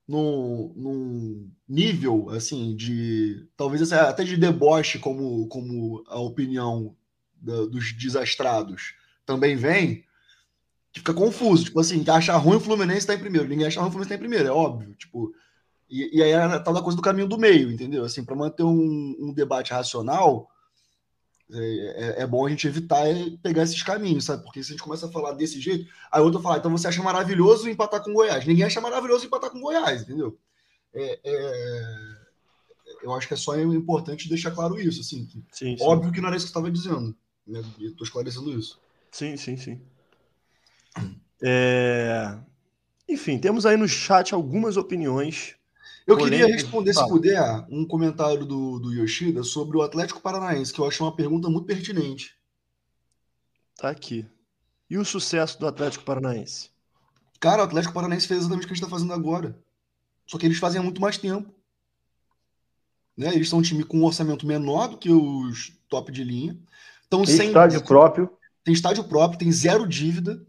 num, num nível, assim, de. Talvez até de deboche, como, como a opinião da- dos desastrados também vem, que fica confuso. Tipo assim, que acha ruim o Fluminense tá em primeiro. Ninguém acha ruim o Fluminense tá em primeiro, é óbvio. Tipo. E, e aí é a tal da coisa do caminho do meio, entendeu? Assim, para manter um, um debate racional, é, é- é bom a gente evitar pegar esses caminhos, sabe? Porque se a gente começa a falar desse jeito, aí outro fala, então você acha maravilhoso empatar com Goiás. Ninguém acha maravilhoso empatar com Goiás, entendeu? É, é, eu acho que é só importante deixar claro isso, assim. que Sim, sim. óbvio que não era isso que você estava dizendo. Né? E tô esclarecendo isso. Sim, sim, sim. É, Enfim, temos aí no chat algumas opiniões. Eu queria responder, se puder, um comentário do, do Yoshida sobre o Atlético Paranaense, que eu acho uma pergunta muito pertinente. Tá aqui. E o sucesso do Atlético Paranaense? Cara, o Atlético Paranaense fez exatamente o que a gente está fazendo agora. Só que eles fazem há muito mais tempo. Né? Eles são um time com um orçamento menor do que os top de linha. Tem sem estádio próprio. tem estádio próprio, tem zero dívida.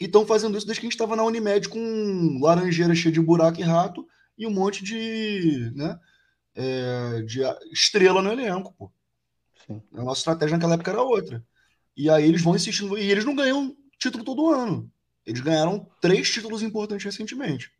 E estão fazendo isso desde que a gente estava na Unimed com laranjeira cheia de buraco e rato e um monte de, né, é, de estrela no elenco. Pô. Sim. A nossa estratégia naquela época era outra. E aí eles vão insistindo. E eles não ganham título todo ano. Eles ganharam três títulos importantes recentemente.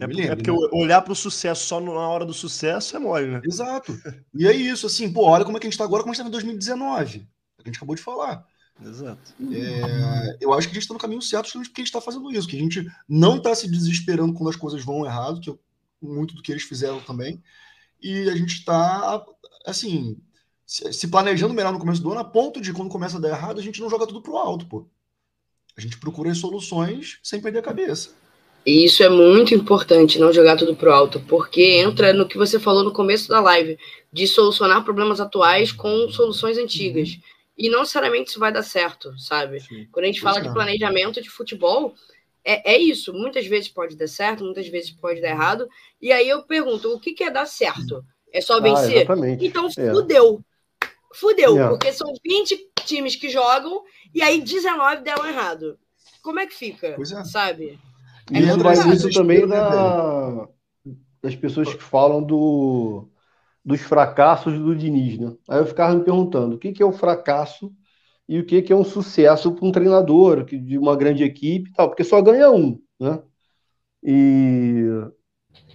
É é lembro, porque né? olhar para o sucesso só na hora do sucesso é mole, né? Exato. E é isso, assim, pô, olha como é que a gente está agora, como a gente estava em 2019. A gente acabou de falar. Exato. É, eu acho que a gente está no caminho certo justamente porque a gente está fazendo isso, que a gente não está se desesperando quando as coisas vão errado, que é muito do que eles fizeram também, e a gente está, assim, se, planejando melhor no começo do ano, a ponto de quando começa a dar errado, a gente não joga tudo pro alto, pô. A gente procura as soluções sem perder a cabeça. E isso é muito importante, não jogar tudo pro alto, porque entra no que você falou no começo da live, de solucionar problemas atuais com soluções antigas. E não necessariamente isso vai dar certo, sabe? Sim. Quando a gente fala de é. planejamento de futebol, é, é isso. Muitas vezes pode dar certo, muitas vezes pode dar errado. E aí eu pergunto, o que, que é dar certo? É só Ah, vencer? exatamente. Então É. fudeu. Fudeu, É. porque são 20 times que jogam e aí 19 deram errado. Como é que fica? Pois é. Sabe? E É isso muito também né, da, das pessoas que falam do, dos fracassos do Diniz, né? Aí eu ficava me perguntando o que, que é o fracasso e o que, que é um sucesso para um treinador de uma grande equipe e tal, porque só ganha um, né? E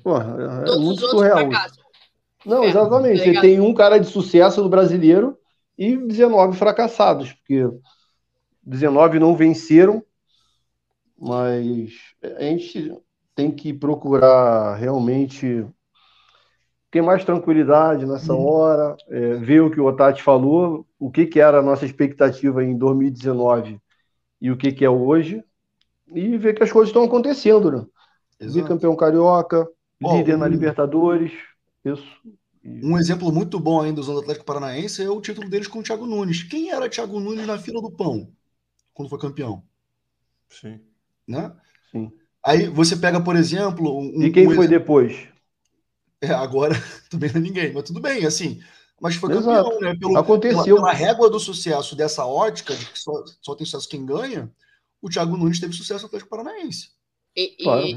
porra, é Todos muito os surreal. Não, É, exatamente. tá Você tem um cara de sucesso no brasileiro e 19 fracassados, porque 19 não venceram, mas a gente tem que procurar realmente ter mais tranquilidade nessa Uhum. hora, é, ver o que o Otati falou, o que, que era a nossa expectativa em 2019 e o que, que é hoje, e ver que as coisas estão acontecendo, né? Exato. Bicampeão carioca, Ó, líder na um- Libertadores, isso. Um exemplo muito bom ainda usando o Atlético Paranaense é o título deles com o Thiago Nunes. Quem era Thiago Nunes na fila do pão quando foi campeão? Sim. Né? Sim. Aí você pega, por exemplo, um, E quem um foi depois? É, agora (laughs) também não é ninguém, mas tudo bem, assim. Mas foi Exato. campeão, né? Pelo, Aconteceu. Pela, pela régua do sucesso dessa ótica, de que só, só tem sucesso quem ganha, o Thiago Nunes teve sucesso no Atlético Paranaense. E, e- Claro,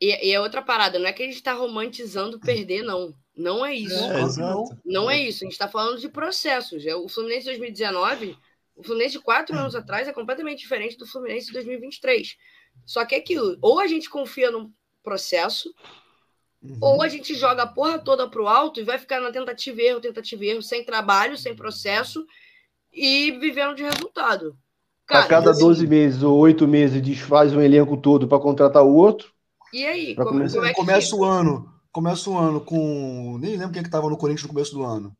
e- e é outra parada, não é que a gente tá romantizando perder, não. Não é isso. É, exato. Não é isso, a gente está falando de processos. É, O Fluminense de 2019, o Fluminense de quatro anos atrás é completamente diferente do Fluminense de 2023. Só que é aquilo, ou a gente confia no processo, Uhum. ou a gente joga a porra toda pro alto e vai ficar na tentativa e erro, tentativa e erro, sem trabalho, sem processo e vivendo de resultado. a cada assim, 12 meses ou 8 meses desfaz um elenco todo para contratar o outro. E aí, como, começar- como é que começa fica? o ano. Começa o ano com. Nem lembro quem é que tava no Corinthians no começo do ano.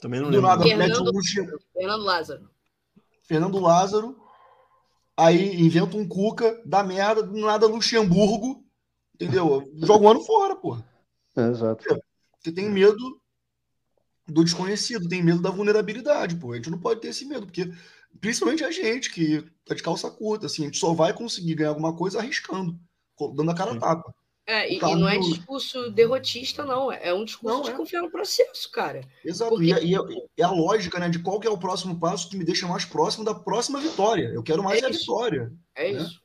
Também não Do lembro. nada, Fernando- mete o Luxem- Fernando Lázaro. Fernando Lázaro. Aí inventa um Cuca, dá merda, do nada Luxemburgo. Entendeu? Joga um ano fora, pô. É, exato. Porque tem medo do desconhecido, tem medo da vulnerabilidade, pô. A gente não pode ter esse medo, porque principalmente a gente que tá de calça curta, assim, a gente só vai conseguir ganhar alguma coisa arriscando, dando a cara a tapa. É, e, Tá e não é discurso derrotista, não. É um discurso Não, de é. confiar no processo, cara. Exato. Porque- E, é- e é, é a lógica, né, de qual que é o próximo passo que me deixa mais próximo da próxima vitória. Eu quero mais É a vitória. É Né? isso.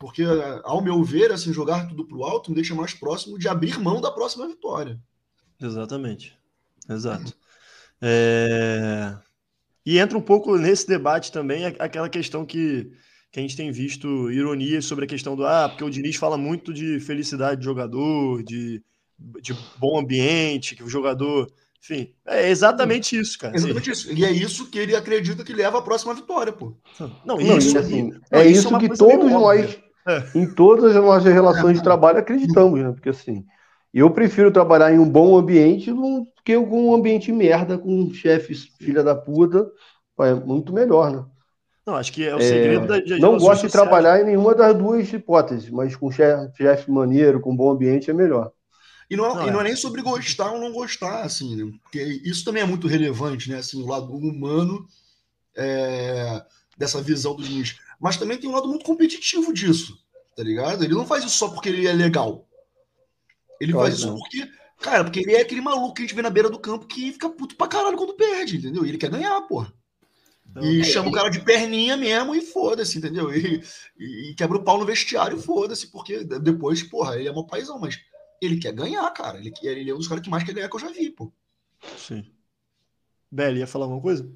Porque, ao meu ver, assim, jogar tudo pro alto me deixa mais próximo de abrir mão da próxima vitória. Exatamente. Exato. É, E entra um pouco nesse debate também aquela questão que, que a gente tem visto ironias sobre a questão do ah, porque o Diniz fala muito de felicidade de jogador, de, de bom ambiente, que o jogador. Enfim, é exatamente isso, cara. Assim, Exatamente isso. E é isso que ele acredita que leva à próxima vitória, pô. Não, Não, isso, assim, não, é isso isso, uma que todos óbvia. nós, É. (laughs) em todas as nossas relações de trabalho, acreditamos, né? Porque assim, eu prefiro trabalhar em um bom ambiente do que com um ambiente merda, com chefes filha da puta. É muito melhor, né? Não, acho que é o segredo da, de Não gosto de trabalhar em nenhuma das duas hipóteses, mas com chefe, chefe maneiro, com bom ambiente é melhor. E não, é, Não, e não é. é nem sobre gostar ou não gostar, assim, né? Porque isso também é muito relevante, né? Assim, o lado humano é, dessa visão do Diniz. Mas também tem um lado muito competitivo disso, tá ligado? Ele não faz isso só porque ele é legal. Ele Claro faz isso não. porque, cara, porque ele é aquele maluco que a gente vê na beira do campo que fica puto pra caralho quando perde, entendeu? E ele quer ganhar, porra. Então, E É, chama o ele- cara de perninha mesmo e foda-se, entendeu? E, e- e quebra o pau no vestiário e foda-se, porque depois, porra, ele é uma paizão, mas ele quer ganhar, cara. Ele, quer- ele é um dos caras que mais quer ganhar que eu já vi, pô. Sim. Beli, ia falar alguma coisa?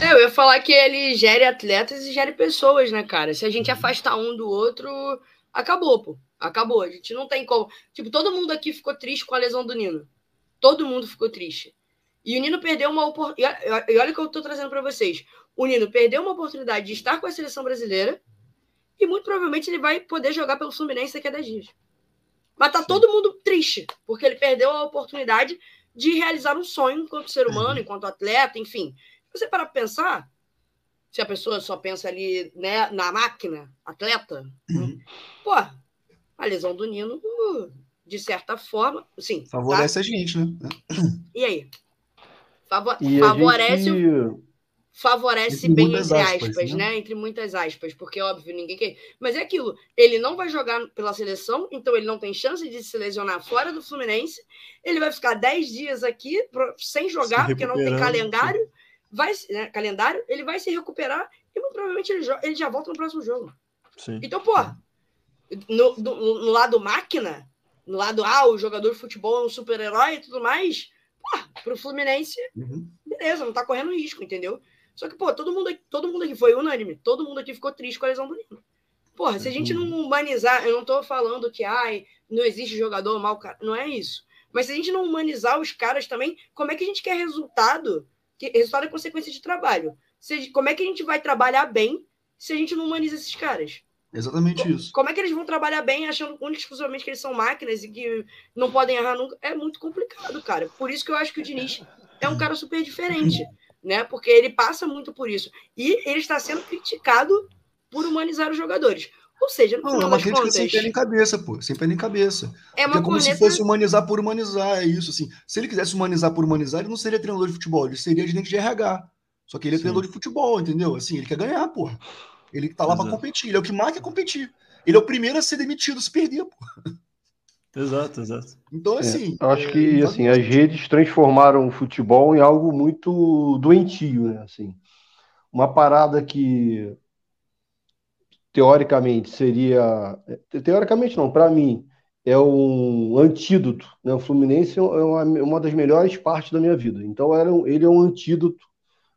É, eu ia falar que ele gere atletas e gere pessoas, né, cara? Se a gente afastar um do outro, acabou, pô. Acabou. A gente não tem como. Tipo, todo mundo aqui ficou triste com a lesão do Nino. Todo mundo ficou triste. E o Nino perdeu uma oportunidade. E olha o que eu tô trazendo pra vocês. O Nino perdeu uma oportunidade de estar com a seleção brasileira e muito provavelmente ele vai poder jogar pelo Fluminense daqui a 10 dias. Mas tá Sim. todo mundo triste, porque ele perdeu a oportunidade de realizar um sonho enquanto ser humano, enquanto atleta, enfim. Se você parar pra pensar, se a pessoa só pensa ali né, na máquina, atleta, Uhum. pô, a lesão do Nino, de certa forma, sim. tá? Favorece a gente, né? E aí? Favo- E favorece, gente. favorece Entre bem, entre aspas, aspas, né? né? Entre muitas aspas, porque, óbvio, ninguém quer. Mas é aquilo, ele não vai jogar pela seleção, então ele não tem chance de se lesionar fora do Fluminense. Ele vai ficar 10 dias aqui sem jogar, porque não tem calendário. Vai, né, calendário, ele vai se recuperar e muito provavelmente ele, ele já volta no próximo jogo. Sim. Então, pô, no, do- no lado máquina, no lado, ah, o jogador de futebol é um super-herói e tudo mais, pô, pro Fluminense, Uhum. beleza, não tá correndo risco, entendeu? Só que, pô, todo mundo, aqui- todo mundo aqui foi unânime, todo mundo aqui ficou triste com a lesão do Nino. Porra, se a gente não humanizar, eu não tô falando que, ai, não existe jogador mau, cara, não é isso. Mas se a gente não humanizar os caras também, como é que a gente quer resultado? Que, resultado é consequência de trabalho. Se, como é que a gente vai trabalhar bem se a gente não humaniza esses caras? Exatamente isso. Como é que eles vão trabalhar bem achando única exclusivamente que eles são máquinas e que não podem errar nunca? É muito complicado, cara. Por isso que eu acho que o Diniz é um cara super diferente, né? Porque ele passa muito por isso. E ele está sendo criticado por humanizar os jogadores. Ou seja, no Não, é final uma das crítica contas, sem pé nem cabeça, pô. Sem pé nem cabeça. é Porque uma é como se corneta... fosse humanizar por humanizar, é isso, assim. Se ele quisesse humanizar por humanizar, ele não seria treinador de futebol, ele seria gerente de RH. Só que ele é Sim. treinador de futebol, entendeu? Assim, ele quer ganhar, porra. Ele tá lá pra Exato. competir, ele é o que mais quer competir. Ele é o primeiro a ser demitido se perder, pô. Exato, exato. Então, assim. É, eu acho que assim, as redes transformaram o futebol em algo muito doentio, né? Assim, uma parada que teoricamente seria. Teoricamente não, para mim, é um antídoto. Né? O Fluminense é uma, uma das melhores partes da minha vida. Então era, ele é um antídoto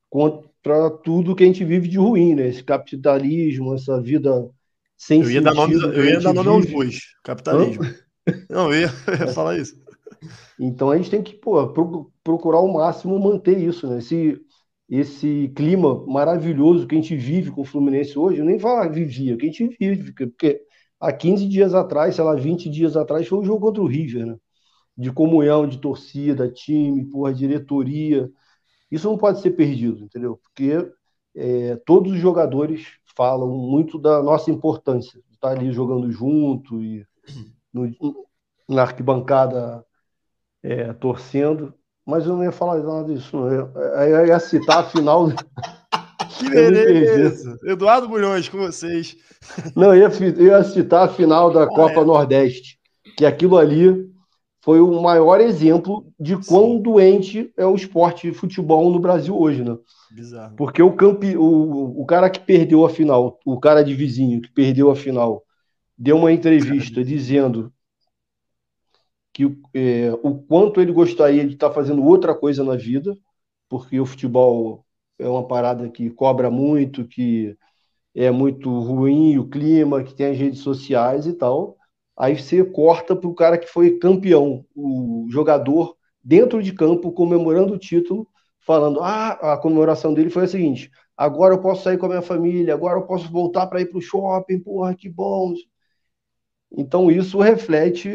contra tudo que a gente vive de ruim, né? Esse capitalismo, essa vida sem eu ia sentido. Dar nome, eu ia dar nome aos dois. Capitalismo. Não, eu ia, (laughs) eu ia falar isso. Então a gente tem que pô, procurar ao máximo manter isso, né? Esse, esse clima maravilhoso que a gente vive com o Fluminense hoje, eu nem falar vivia, que a gente vive, porque há 15 dias atrás, sei lá, 20 dias atrás, foi um jogo contra o River, né? De comunhão, de torcida, time, porra, diretoria. Isso não pode ser perdido, entendeu? Porque é, todos os jogadores falam muito da nossa importância, de estar ali jogando junto e no, na arquibancada é, torcendo. Mas eu não ia falar nada disso. Eu, eu ia citar a final. (laughs) Que beleza! Eduardo Bulhões com vocês. Não, eu ia, eu ia citar a final da ah, Copa é. Nordeste, que aquilo ali foi o maior exemplo de quão Sim. doente é o esporte de futebol no Brasil hoje, né? Bizarro. Porque o, campe, o, o cara que perdeu a final, o cara de vizinho que perdeu a final, deu uma entrevista Caramba. dizendo que é, o quanto ele gostaria de estar fazendo outra coisa na vida, porque o futebol é uma parada que cobra muito, que é muito ruim o clima, que tem as redes sociais e tal. Aí você corta para o cara que foi campeão, o jogador dentro de campo comemorando o título, falando: ah, a comemoração dele foi a seguinte: agora eu posso sair com a minha família, agora eu posso voltar para ir para o shopping, porra, que bom. Então isso reflete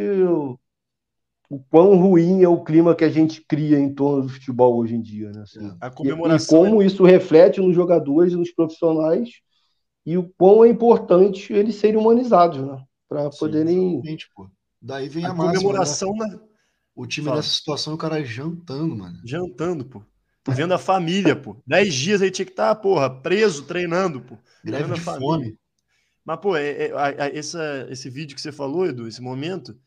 o quão ruim é o clima que a gente cria em torno do futebol hoje em dia, né? Assim, a comemoração e, e como é... isso reflete nos jogadores e nos profissionais e o quão é importante eles serem humanizados, né? Para poderem. Pô. Daí vem a, a comemoração máxima, né? O time Fala. nessa situação, o cara jantando, mano. Jantando, pô. Vendo a família, pô. Dez dias aí tinha que estar, tá, porra, preso, treinando, pô. Greve de fome. Mas, pô, é, é, é, essa, esse vídeo que você falou, Edu, esse momento,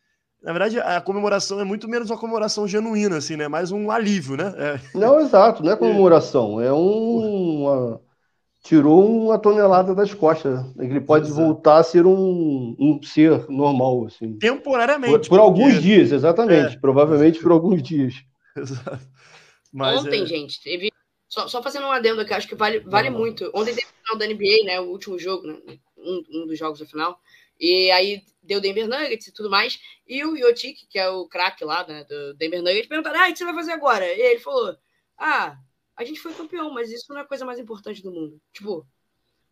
na verdade, a comemoração é muito menos uma comemoração genuína, assim, né? Mais um alívio, né? É... Não, exato, não é (laughs) comemoração, é um. Uma... Tirou uma tonelada das costas. Né? Ele pode exato. voltar a ser um, um ser normal, assim. Temporariamente. Por, por porque... alguns dias, exatamente. É. Provavelmente por (laughs) alguns dias. Exato. Mas, Ontem, é... gente, teve. Só, só, fazendo um adendo aqui, acho que vale, vale muito. Ontem teve o final da NBA, né? O último jogo, né? um, um dos jogos da final. E aí deu Denver Nuggets e tudo mais. E o Yotik, que é o craque lá né, do Denver Nuggets, perguntaram: ah, o que você vai fazer agora? E ele falou: ah, a gente foi campeão, mas isso não é a coisa mais importante do mundo. Tipo,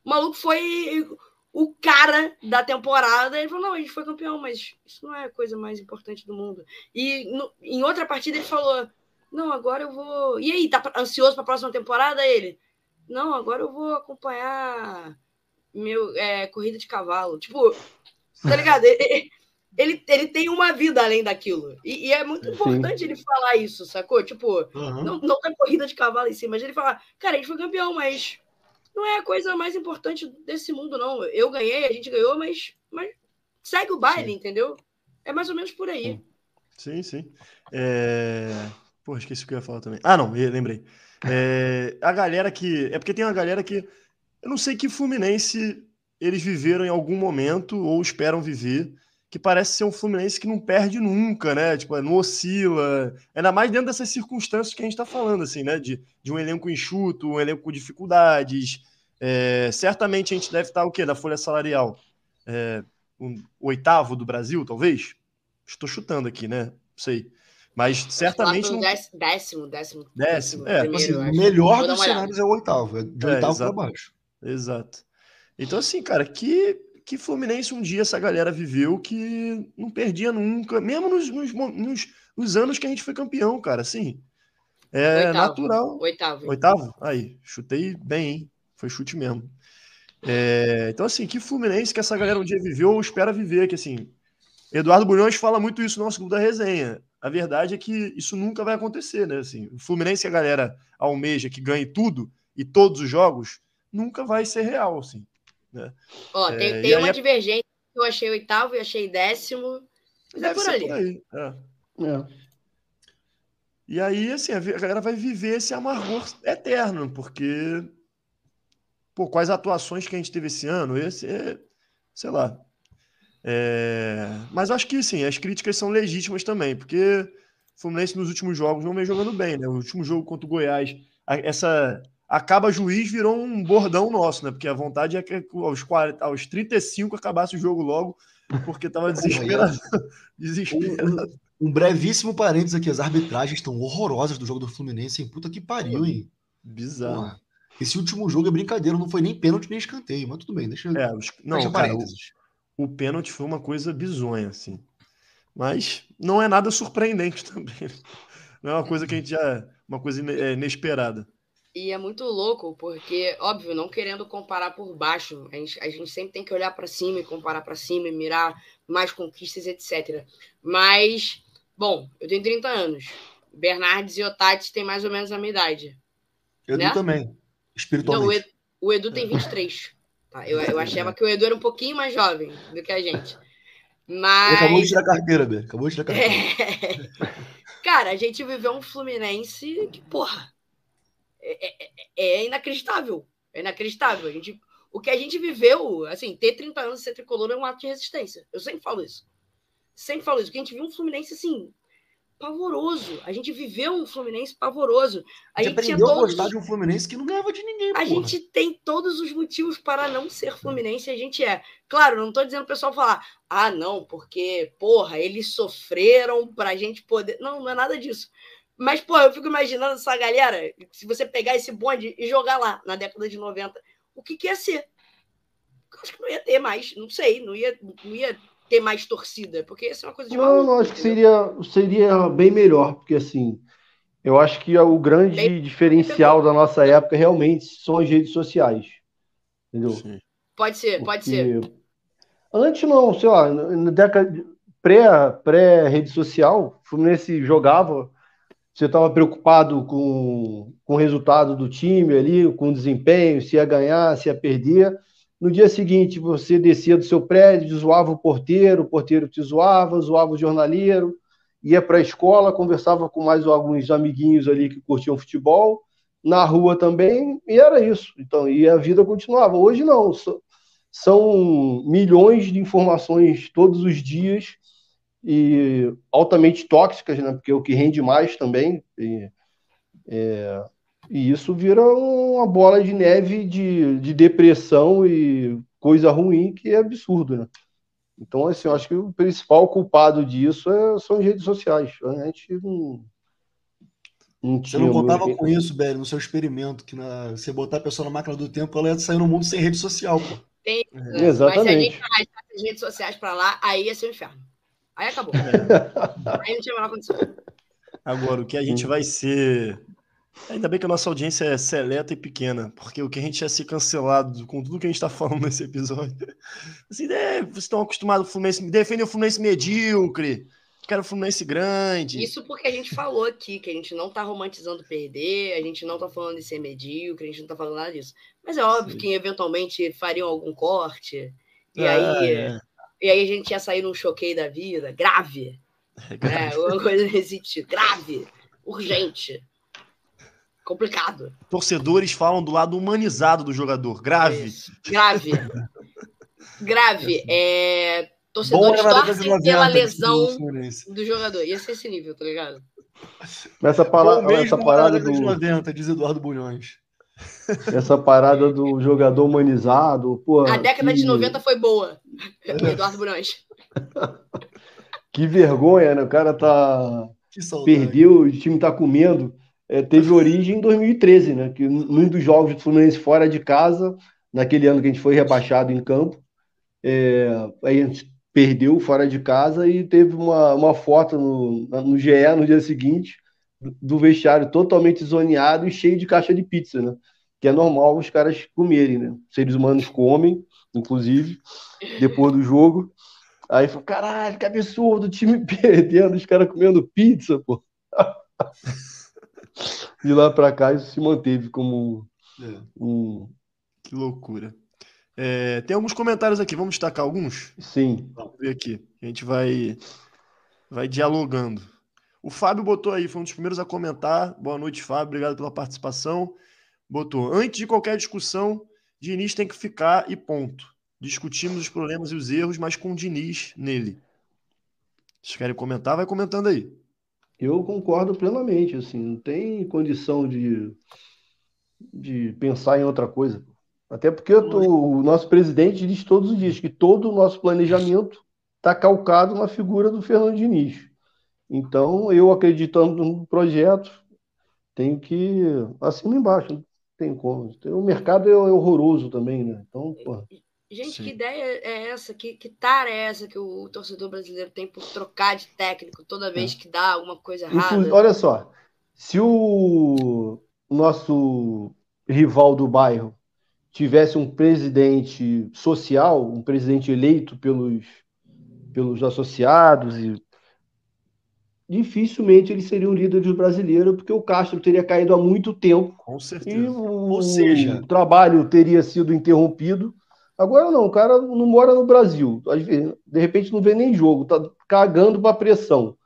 o maluco foi o cara da temporada. Ele falou: não, a gente foi campeão, mas isso não é a coisa mais importante do mundo. E no, em outra partida ele falou: não, agora eu vou. E aí, tá ansioso para a próxima temporada? Ele: não, agora eu vou acompanhar meu é, corrida de cavalo. Tipo, Tá ligado? Ele, ele, ele tem uma vida além daquilo. E, e é muito importante Sim. ele falar isso, sacou? Tipo, uhum. não, não tem corrida de cavalo em si, mas ele fala, cara, a gente foi campeão, mas não é a coisa mais importante desse mundo, não. Eu ganhei, a gente ganhou, mas, mas segue o baile, sim. entendeu? É mais ou menos por aí. Sim, sim. É... Pô, esqueci o que eu ia falar também. Ah, não, lembrei. É... A galera que. É porque tem uma galera que. Eu não sei que Fluminense eles viveram em algum momento ou esperam viver, que parece ser um Fluminense que não perde nunca, né? Tipo, não oscila. Ainda mais dentro dessas circunstâncias que a gente está falando, assim, né? De, de um elenco enxuto, um elenco com dificuldades. É, certamente a gente deve estar o quê? Da folha salarial? É, um, oitavo do Brasil, talvez? Estou chutando aqui, né? Não sei. Mas certamente. Não... Décimo, décimo, décimo. Décimo, é. Primeiro, assim, melhor dos cenários é o oitavo, é de é, oitavo para baixo. Exato. Então, assim, cara, que, que Fluminense um dia essa galera viveu que não perdia nunca, mesmo nos, nos, nos, nos anos que a gente foi campeão, cara, assim. É Oitavo. natural. Oitavo. Oitavo? Aí, chutei bem, hein? Foi chute mesmo. É, então, assim, que Fluminense que essa galera um dia viveu ou espera viver, que assim. Eduardo Bulhões fala muito isso no nosso grupo da resenha. A verdade é que isso nunca vai acontecer, né? Assim, o Fluminense que a galera almeja que ganhe tudo e todos os jogos, nunca vai ser real, assim. Né? Ó, tem, é, tem uma divergência que eu achei oitavo e achei décimo. Mas é por ali. Por aí. É. É. E aí, assim, a galera vai viver esse amargor eterno, porque. Pô, quais atuações que a gente teve esse ano? Esse é. Sei lá. É... Mas acho que, sim, as críticas são legítimas também, porque o Fluminense nos últimos jogos não vem jogando bem, né? O último jogo contra o Goiás, essa acaba juiz virou um bordão nosso, né? Porque a vontade é que aos, 40, aos 35 acabasse o jogo logo, porque tava (laughs) desesperado. (laughs) desesperado. Um, um, brevíssimo parênteses aqui: as arbitragens estão horrorosas do jogo do Fluminense, hein? Puta que pariu, hein? Bizarro. Esse último jogo é brincadeira, não foi nem pênalti nem escanteio, mas tudo bem, deixa, é, os, não, deixa cara, parênteses. O, o pênalti foi uma coisa bizonha, assim. Mas não é nada surpreendente (laughs) também. Não é uma coisa que a gente já. Uma coisa é, inesperada. E é muito louco, porque, óbvio, não querendo comparar por baixo, a gente, a gente sempre tem que olhar para cima e comparar para cima e mirar mais conquistas, etc. Mas, bom, eu tenho 30 anos. Bernardes e Otati têm mais ou menos a minha idade. Eu né? também, espiritualmente. Não, o, Edu, o Edu tem 23. Tá? Eu, eu achava que o Edu era um pouquinho mais jovem do que a gente. Mas. Acabou de tirar carteira, Bê. Acabou de tirar (laughs) carteira. É... Cara, a gente viveu um Fluminense que, porra é, é, é, inacreditável. É inacreditável. A gente, o que a gente viveu, assim, ter 30 anos de ser tricolor é um ato de resistência. Eu sempre falo isso. Sempre falo isso. Porque a gente viu um Fluminense, assim, pavoroso. A gente viveu um Fluminense pavoroso. A, a gente aprendeu todos... a gostar de um Fluminense que não ganhava de ninguém. A porra. gente tem todos os motivos para não ser Fluminense. A gente é. Claro, não estou dizendo o pessoal falar, ah, não, porque, porra, eles sofreram para a gente poder. Não, não é nada disso. Mas, pô, eu fico imaginando essa galera, se você pegar esse bonde e jogar lá na década de 90, o que, que ia ser? Eu acho que não ia ter mais, não sei, não ia, não ia ter mais torcida, porque isso é uma coisa de Não, maluco, não acho entendeu? que seria, seria bem melhor, porque assim, eu acho que o grande bem, diferencial da nossa época realmente são as redes sociais. Entendeu? Sim. Pode ser, pode ser. Antes não, sei lá, na década pré, pré-rede social, o Fluminense jogava você estava preocupado com, com o resultado do time ali, com o desempenho, se ia ganhar, se ia perder. No dia seguinte, você descia do seu prédio, zoava o porteiro, o porteiro te zoava, zoava o jornaleiro, ia para a escola, conversava com mais alguns amiguinhos ali que curtiam futebol, na rua também, e era isso. Então, e a vida continuava. Hoje não, são milhões de informações todos os dias e altamente tóxicas, né? Porque é o que rende mais também. E, é, e isso vira uma bola de neve de, de depressão e coisa ruim que é absurdo, né? Então, assim, eu acho que o principal culpado disso é, são as redes sociais. A gente não. não você não contava com isso, Bério, no seu experimento, que na, você botar a pessoa na máquina do tempo, ela ia sair no mundo sem rede social, pô. Tem, é. Exatamente. Mas se a gente as redes sociais para lá, aí ia ser o um inferno. Aí acabou. (laughs) Aí não tinha mais condição. Agora, o que a gente vai ser. Ainda bem que a nossa audiência é seleta e pequena, porque o que a gente ia ser cancelado com tudo que a gente está falando nesse episódio. (laughs) Assim, é, vocês estão acostumados ao Fluminense. Defende o Fluminense medíocre. Quero o Fluminense grande. Isso porque a gente falou aqui que a gente não está romantizando perder, a gente não está falando de ser medíocre, a gente não está falando nada disso. Mas é óbvio Sim. que eventualmente fariam algum corte. E é, aí é. E aí a gente ia sair num choqueio da vida, grave. É, grave. É, uma coisa nesse tipo, grave, urgente. Complicado. Torcedores falam do lado humanizado do jogador. Grave. Isso. Grave. grave. (laughs) É... Torcedores torcem pela lesão do jogador. Ia ser esse nível, tá ligado? Essa, pala essa parada do... 90, diz Eduardo Bulhões. Essa parada do jogador humanizado. Porra, a década que... de 90 foi boa. (laughs) Eduardo Brunch. (laughs) que vergonha, né? O cara tá. Perdeu, o time tá comendo. É, teve origem em 2013, né? Que num dos jogos do Fluminense fora de casa, naquele ano que a gente foi rebaixado em campo, é, aí a gente perdeu fora de casa e teve uma, uma foto no, no GE no dia seguinte do vestiário totalmente zoneado e cheio de caixa de pizza, né? Que é normal os caras comerem, né? Seres humanos comem, inclusive, depois do jogo. Aí falou, caralho, que absurdo, o time (laughs) perdendo, os caras comendo pizza, pô. (laughs) De lá para cá isso se manteve como é. um. Que loucura. É, tem alguns comentários aqui, vamos destacar alguns? Sim. Vamos ver aqui. A gente vai vai dialogando. O Fábio botou aí, foi um dos primeiros a comentar. Boa noite, Fábio. Obrigado pela participação. Botou: antes de qualquer discussão, Diniz tem que ficar e ponto. Discutimos os problemas e os erros, mas com o Diniz nele. Vocês querem comentar? Vai comentando aí. Eu concordo plenamente, assim, não tem condição de, de pensar em outra coisa. Até porque tô, o nosso presidente diz todos os dias que todo o nosso planejamento está calcado na figura do Fernando Diniz. Então, eu acreditando no projeto, tenho que acima e embaixo, não tem como. O mercado é horroroso também, né? Então, pô. Gente, Sim. que ideia é essa? Que, que tara é essa que o torcedor brasileiro tem por trocar de técnico toda vez é. que dá alguma coisa errada? Olha só, se o nosso rival do bairro tivesse um presidente social, um presidente eleito pelos, pelos associados e dificilmente ele seria um líder brasileiro, porque o Castro teria caído há muito tempo. Com certeza. E o, Ou seja, o trabalho teria sido interrompido Agora não, o cara não mora no Brasil. De repente não vê nem jogo, tá cagando para pressão.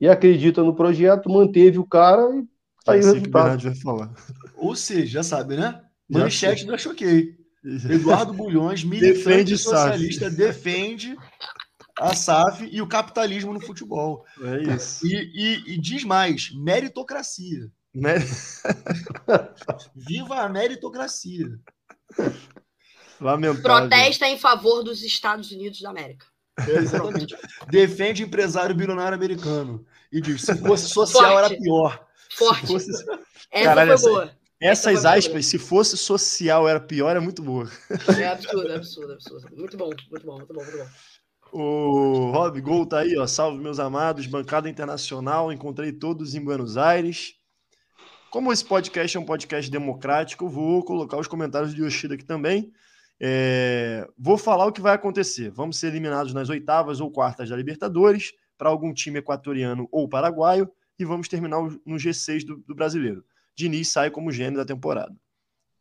E acredita no projeto, manteve o cara e saiu o resultado. Vai falar. Ou seja, já sabe, né? Manchete da Choquei. Eduardo Bulhões, militante socialista, SAF. defende a SAF e o capitalismo no futebol. É isso. E, e, e diz mais: meritocracia. Mer... (laughs) Viva a meritocracia. Lamentável. Protesta em favor dos Estados Unidos da América. exatamente. Defende empresário bilionário americano. E diz: se fosse social Forte. era pior. Forte. Fosse... Essa Caralho, foi boa. Essas essa aspas, boa. se fosse social era pior, é muito boa. É absurdo, absurdo, absurdo. Muito bom, muito bom, muito bom, muito bom. O Rob Gol tá aí, ó. Salve, meus amados. Bancada Internacional. Encontrei todos em Buenos Aires. Como esse podcast é um podcast democrático, vou colocar os comentários de Yoshida aqui também. É, vou falar o que vai acontecer. Vamos ser eliminados nas oitavas ou quartas da Libertadores para algum time equatoriano ou paraguaio e vamos terminar no G6 do, do brasileiro. Diniz sai como gênio da temporada.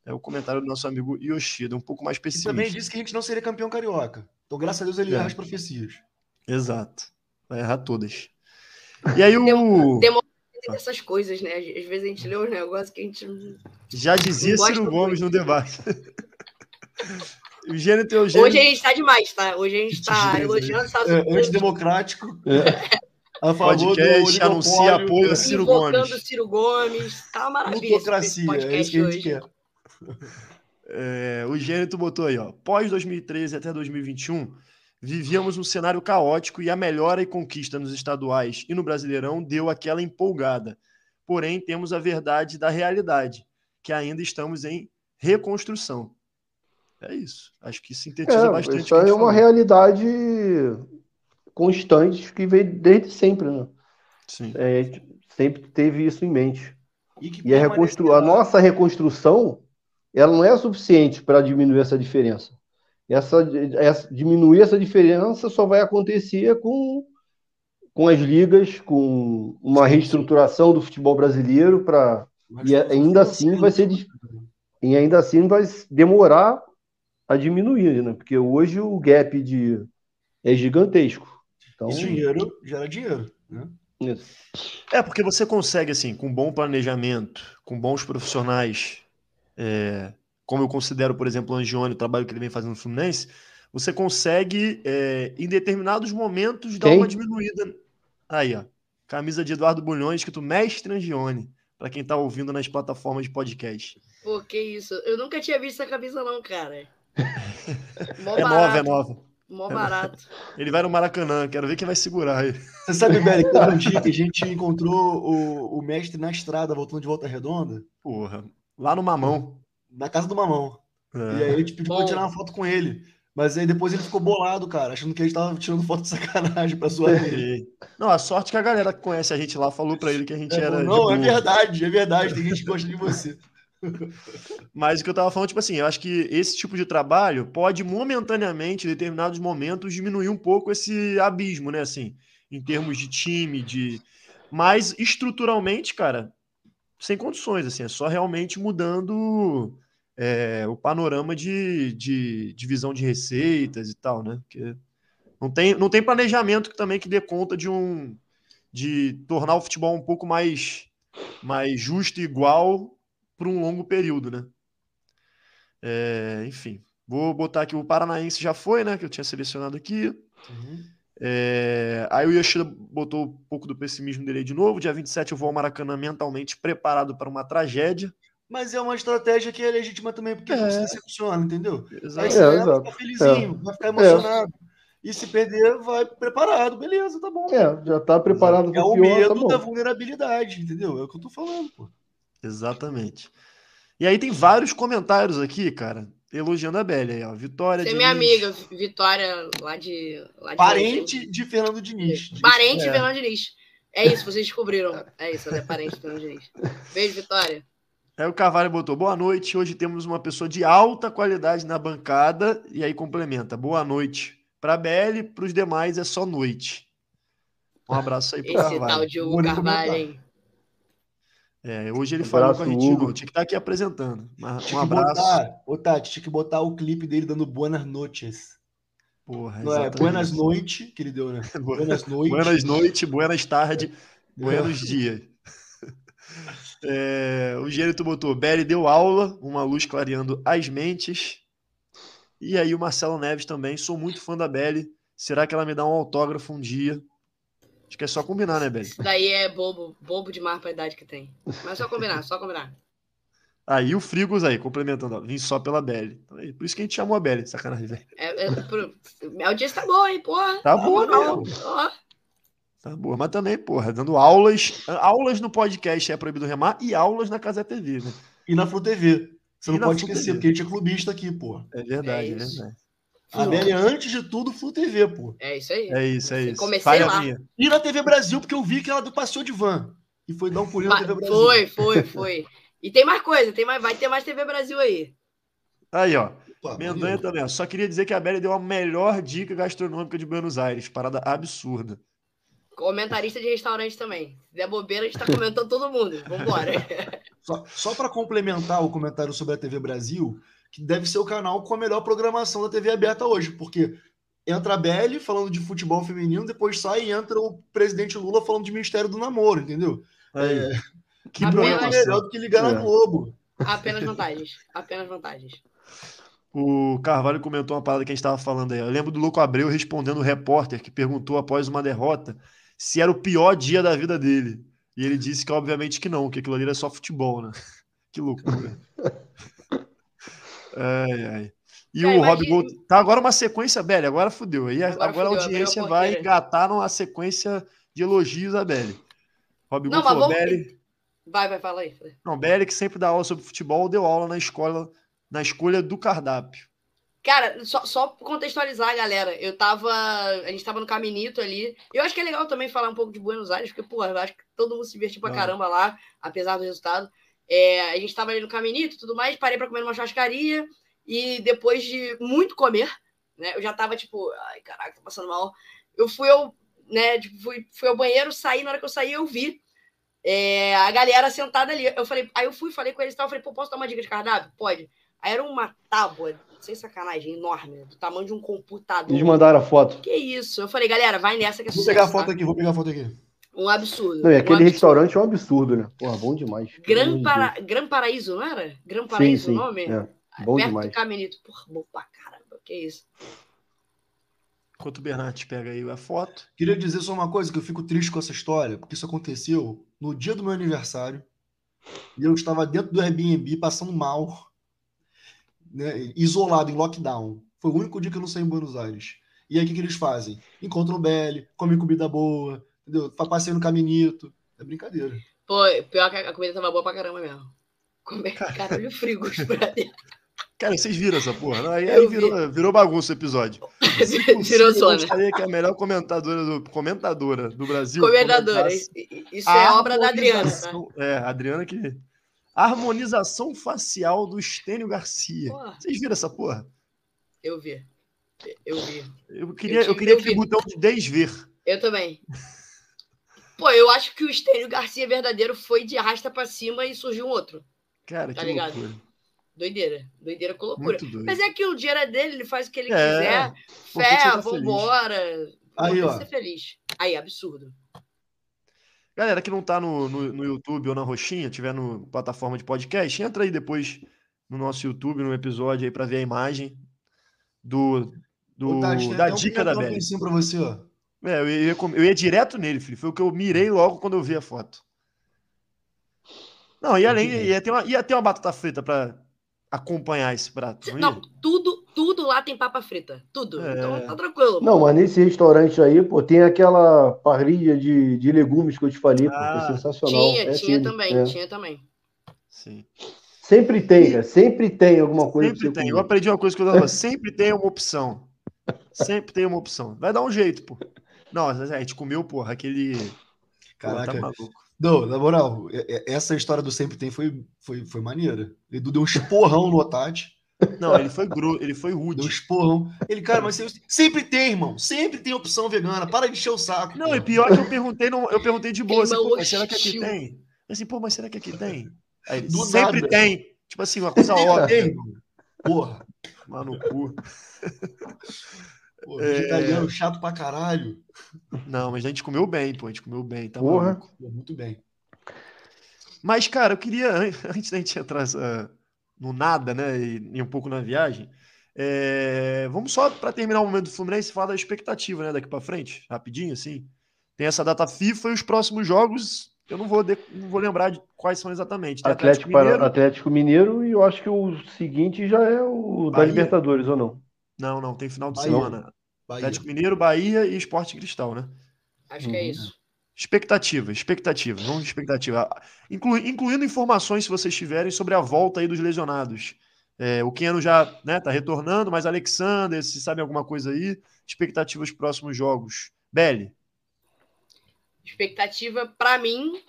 É o comentário do nosso amigo Yoshida, um pouco mais pessimista. E também disse que a gente não seria campeão carioca. Então, graças a Deus, ele é. erra as profecias. Exato. Vai errar todas. E aí o. Demora essas coisas, né? Às vezes a gente lê os negócios que a gente. Já dizia Ciro Gomes muito. no debate. Eugênio tem Eugênio. Hoje a gente está demais, tá? Hoje a gente (laughs) está elogiando Estados Unidos. É, antidemocrático. É. A favor Podcast, do anuncia apoio a Ciro Gomes. Ciro Gomes. Tá uma maravilha. Plutocracia, é isso que a gente hoje. quer. É, o Gênio botou aí, ó. Pós 2013 até 2021, vivíamos um cenário caótico e a melhora e conquista nos estaduais e no Brasileirão deu aquela empolgada. Porém, temos a verdade da realidade, que ainda estamos em reconstrução. É isso. Acho que sintetiza é, bastante. Isso é uma realidade constante que veio desde sempre, né? Sim. É, sempre teve isso em mente. E, e a, reconstru... a nossa reconstrução ela não é suficiente para diminuir essa diferença. Essa, essa, diminuir essa diferença só vai acontecer com, com as ligas, com uma reestruturação do futebol brasileiro para e ainda assim vai ser e ainda assim vai demorar a diminuir, né? Porque hoje o gap de é gigantesco. Então, e dinheiro gera dinheiro, né? Isso. É, porque você consegue, assim, com bom planejamento, com bons profissionais, é, como eu considero, por exemplo, o Angione, o trabalho que ele vem fazendo no Fluminense, você consegue, é, em determinados momentos, dar Quem? uma diminuída. Aí, ó. Camisa de Eduardo Bulhões, escrito Mestre Angione, para quem tá ouvindo nas plataformas de podcast. Pô, que isso. Eu nunca tinha visto essa camisa, não, cara. (laughs) Mó é barato. nova, é nova. Mó barato. Ele vai no Maracanã, quero ver quem vai segurar ele. Você sabe, (laughs) Beli, que um dia que a gente encontrou o, o mestre na estrada, voltando de volta redonda? Porra, lá no Mamão. Na casa do Mamão. É. E aí a gente pediu pra tirar uma foto com ele. Mas aí depois ele ficou bolado, cara, achando que a gente tava tirando foto de sacanagem pra sua ele. Não, a sorte que a galera que conhece a gente lá falou pra ele que a gente é, era. Não, é verdade, é verdade. Tem gente que gosta de você. (laughs) Mas o que eu tava falando, tipo assim, eu acho que esse tipo de trabalho pode momentaneamente, em determinados momentos, diminuir um pouco esse abismo, né? Assim, em termos de time, de. Mas estruturalmente, cara, sem condições, assim, é só realmente mudando é, o panorama de, de divisão de, receitas e tal, né? Porque não tem, não tem planejamento que também que dê conta de um de tornar o futebol um pouco mais, mais justo e igual por um longo período, né? É, enfim, vou botar aqui o Paranaense já foi, né? Que eu tinha selecionado aqui. Uhum. É, aí o Yoshida botou um pouco do pessimismo dele aí de novo. Dia 27 eu vou ao Maracanã mentalmente preparado para uma tragédia. Mas é uma estratégia que é legítima também, porque É. não se decepciona, entendeu? Exato. Aí você É, vai exato. ficar felizinho, vai ficar emocionado. E se perder, vai preparado, beleza, tá bom. É, já tá preparado É para o o pior, medo tá bom. da vulnerabilidade, entendeu? É o que eu tô falando, pô. Exatamente. E aí tem vários comentários aqui, cara, elogiando a Belly aí, ó. Vitória Você é de minha amiga, Vitória, lá de. Lá de Parente de Fernando Diniz. Parente de É. Fernando Diniz. É isso, vocês descobriram. É isso, ela é parente de Fernando Diniz. Beijo, Vitória. Aí o Carvalho botou: boa noite. Hoje temos uma pessoa de alta qualidade na bancada. E aí complementa: boa noite. Para Belly, para os demais é só noite. Um abraço aí pro Esse Carvalho. tal de Hugo Carvalho, hein? É, hoje ele Um falou com a gente Hugo. Tinha que estar aqui apresentando. Mas Um abraço. botar, ô Tati, tinha que botar o clipe dele dando Buenas Noches. Porra, Não é. Buenas Noite que ele deu, né? (laughs) Buenas Noites. Buenas noites, buenas tardes, (laughs) buenos dias. (laughs) É, o Gênito botou, Belly deu aula, uma luz clareando as mentes. E aí o Marcelo Neves também, sou muito fã da Belly. Será que ela me dá um autógrafo um dia? Acho que é só combinar, né, Belly? Isso daí é bobo, bobo demais pra idade que tem. Mas só combinar, só combinar. Aí o Frigos aí, complementando, ó, vim só pela Belly. Então, aí, por isso que a gente chamou a Belly, sacanagem, velho. É, é, pro- a audiência tá boa, hein, porra. Tá boa Ó, mesmo. ó. Tá boa, mas também, porra, dando aulas. Aulas no podcast é proibido remar e aulas na Casa TV, né? E na Flu TV. Você E não pode esquecer, TV. porque a gente é clubista aqui, pô. É verdade, É é, verdade. A é, antes de tudo, Flu TV, pô. É isso aí. É isso, é isso. Comecei Falha lá. minha. E na TV Brasil, porque eu vi que ela passeou de van. E foi dar um pulinho na TV Brasil. Foi, foi, foi. E tem mais coisa, tem mais, vai ter mais TV Brasil aí. Aí, ó. Pô, Mendanha também. ó. Só queria dizer que a Belly deu a melhor dica gastronômica de Buenos Aires. Parada absurda. Comentarista de restaurante também. Se der bobeira, a gente tá comentando todo mundo. Vambora. (laughs) Só, só para complementar o comentário sobre a TV Brasil, que deve ser o canal com a melhor programação da TV aberta hoje, porque entra a Belly falando de futebol feminino, depois sai e entra o presidente Lula falando de Ministério do Namoro, entendeu? Aí. É, Que A muito Belly- programação. melhor do que ligar É. na Globo. Apenas vantagens. Apenas vantagens. O Carvalho comentou uma parada que a gente estava falando aí. Eu lembro do Louco Abreu respondendo o repórter que perguntou após uma derrota se era o pior dia da vida dele. E ele disse que, obviamente, que não, que aquilo ali era só futebol, né? (laughs) Que loucura. (laughs) Ai, ai. E o Rob Gold. Tá agora uma sequência, Belly. Agora fudeu. Aí Agora agora, fudeu, a audiência vai engatar numa sequência de elogios a Belly. Rob Gold falou, vamos- Belly. Vai, vai, fala aí. Não, Belly que sempre dá aula sobre futebol, deu aula na escola, na escolha do cardápio. Cara, só, só contextualizar, galera. Eu tava. A gente tava no Caminito ali. Eu acho que é legal também falar um pouco de Buenos Aires, porque, pô, eu acho que todo mundo se divertiu pra Ah. caramba lá, apesar do resultado. É, a gente tava ali no Caminito e tudo mais, parei pra comer numa churrascaria. E depois de muito comer, né? Eu já tava tipo, ai, caraca, tô passando mal. Eu fui ao, né, tipo, fui, fui ao banheiro, saí, na hora que eu saí, eu vi é, a galera sentada ali. Eu falei, aí eu fui, falei com eles e tal, eu falei, pô, posso dar uma dica de cardápio? Pode. Aí era uma tábua, sem sacanagem, enorme, do tamanho de um computador. Eles mandaram a foto. Que isso? Eu falei, galera, vai nessa que é Vou sucesso, pegar a tá? foto aqui, vou pegar a foto aqui. Um absurdo. Não, e um aquele absurdo. restaurante é um absurdo, né? Porra, bom demais. Gran, Para... Gran Paraíso, não era? Gran. Paraíso sim, sim. o nome? É, bom Perto demais. do Caminito. Porra, bom pra caramba. Que isso? Enquanto o Bernardes pega aí a foto. Queria dizer só uma coisa, que eu fico triste com essa história, porque isso aconteceu no dia do meu aniversário, e eu estava dentro do Airbnb passando mal, né, isolado, em lockdown. Foi o único dia que eu não saí em Buenos Aires. E aí o que, que eles fazem? Encontram o Belly, comem comida boa, entendeu? Fa- Passei no caminito. É brincadeira. Pô, pior que a comida tava boa pra caramba mesmo. Comer caralho frigos (laughs) pra dentro. Cara, vocês viram essa porra? não? Aí, Eu aí virou, virou bagunça o episódio. (laughs) Virou Eu zona. gostaria que a melhor comentadora do, comentadora do Brasil. Comentasse Isso a é obra da Adriana, tá? harmonização- É, a Adriana que. Harmonização facial do Estênio Garcia. Porra. Vocês viram essa porra? Eu vi. Eu vi. Eu queria, eu tive- queria eu aquele vi. botão de desver. Eu também. Pô, eu acho que o Estênio Garcia verdadeiro foi de arrasta pra cima e surgiu um outro. Cara, Tá que ligado? loucura. Doideira. Doideira com loucura. Muito doido. Mas é que o dinheiro é dele, ele faz o que ele É, quiser. Fé, tá vambora. Aí, Vamos ó. ser feliz. Aí, absurdo. Galera que não tá no, no, no YouTube ou na Roxinha, tiver no plataforma de podcast, entra aí depois no nosso YouTube, no episódio aí para ver a imagem do, do Ô, Tati, da até um dica da cima pra você, ó. É, eu ia, eu ia direto nele, filho. Foi o que eu mirei logo quando eu vi a foto. Não, e além, ia ter uma, ia ter uma batata frita para acompanhar esse prato. Não, tudo, tudo lá tem papa frita. Tudo. É. Então tá tranquilo. Não, mas nesse restaurante aí, pô, tem aquela parrilha de, de legumes que eu te falei, pô, que Ah, é sensacional. Tinha, É tinha também, é. tinha também. Sim. Sempre tem, cara. Sempre tem alguma coisa Sempre tem. Eu comer. aprendi uma coisa que eu dava. (laughs) Sempre tem uma opção. Sempre tem uma opção. Vai dar um jeito, pô. Não, a gente comeu, porra, aquele. Pô, Caraca. tá maluco. Não, na moral, é- é- essa história do sempre tem foi, foi, foi maneira. Edu deu um esporrão no Otati. Não, ele foi gru, ele foi Deu um rude. esporrão. Ele, cara, mas você- sempre tem, irmão. Sempre tem opção vegana. Para de encher o saco. Não, pô. e pior que eu perguntei, não, eu perguntei de boa, assim, Clima pô, mas será que aqui tem? Eu Assim, pô, mas será que aqui tem? Aí ele, Do sempre nada. tem. Tipo assim, uma coisa Sempre óbvia. Porra. (laughs) Lá no cu. Pô, É. vegetariano chato pra caralho. Não, mas a gente comeu bem, pô. A gente comeu bem, tá Porra. Pô, muito bem. Mas, cara, eu queria, an- (laughs) antes da gente entrar essa- no nada, né, e, e um pouco na viagem, é, vamos só para terminar o momento do Fluminense falar da expectativa, né, daqui para frente, rapidinho, assim. Tem essa data FIFA e os próximos jogos, eu não vou, de- não vou lembrar de quais são exatamente. Tem Atlético, para- Atlético Mineiro e eu acho que o seguinte já é o da Bahia. Libertadores, ou não? Não, não, tem final de Bahia. semana. Bahia. Atlético Mineiro, Bahia e Esporte Cristal, né? Acho que é Uhum. isso. Expectativa, expectativa, vamos de expectativa. Inclu- incluindo informações, se vocês tiverem, sobre a volta aí dos lesionados. É, o Keno já né, tá retornando, mas Alexander, se sabe alguma coisa aí, expectativa dos próximos jogos. Belly, Expectativa, pra mim,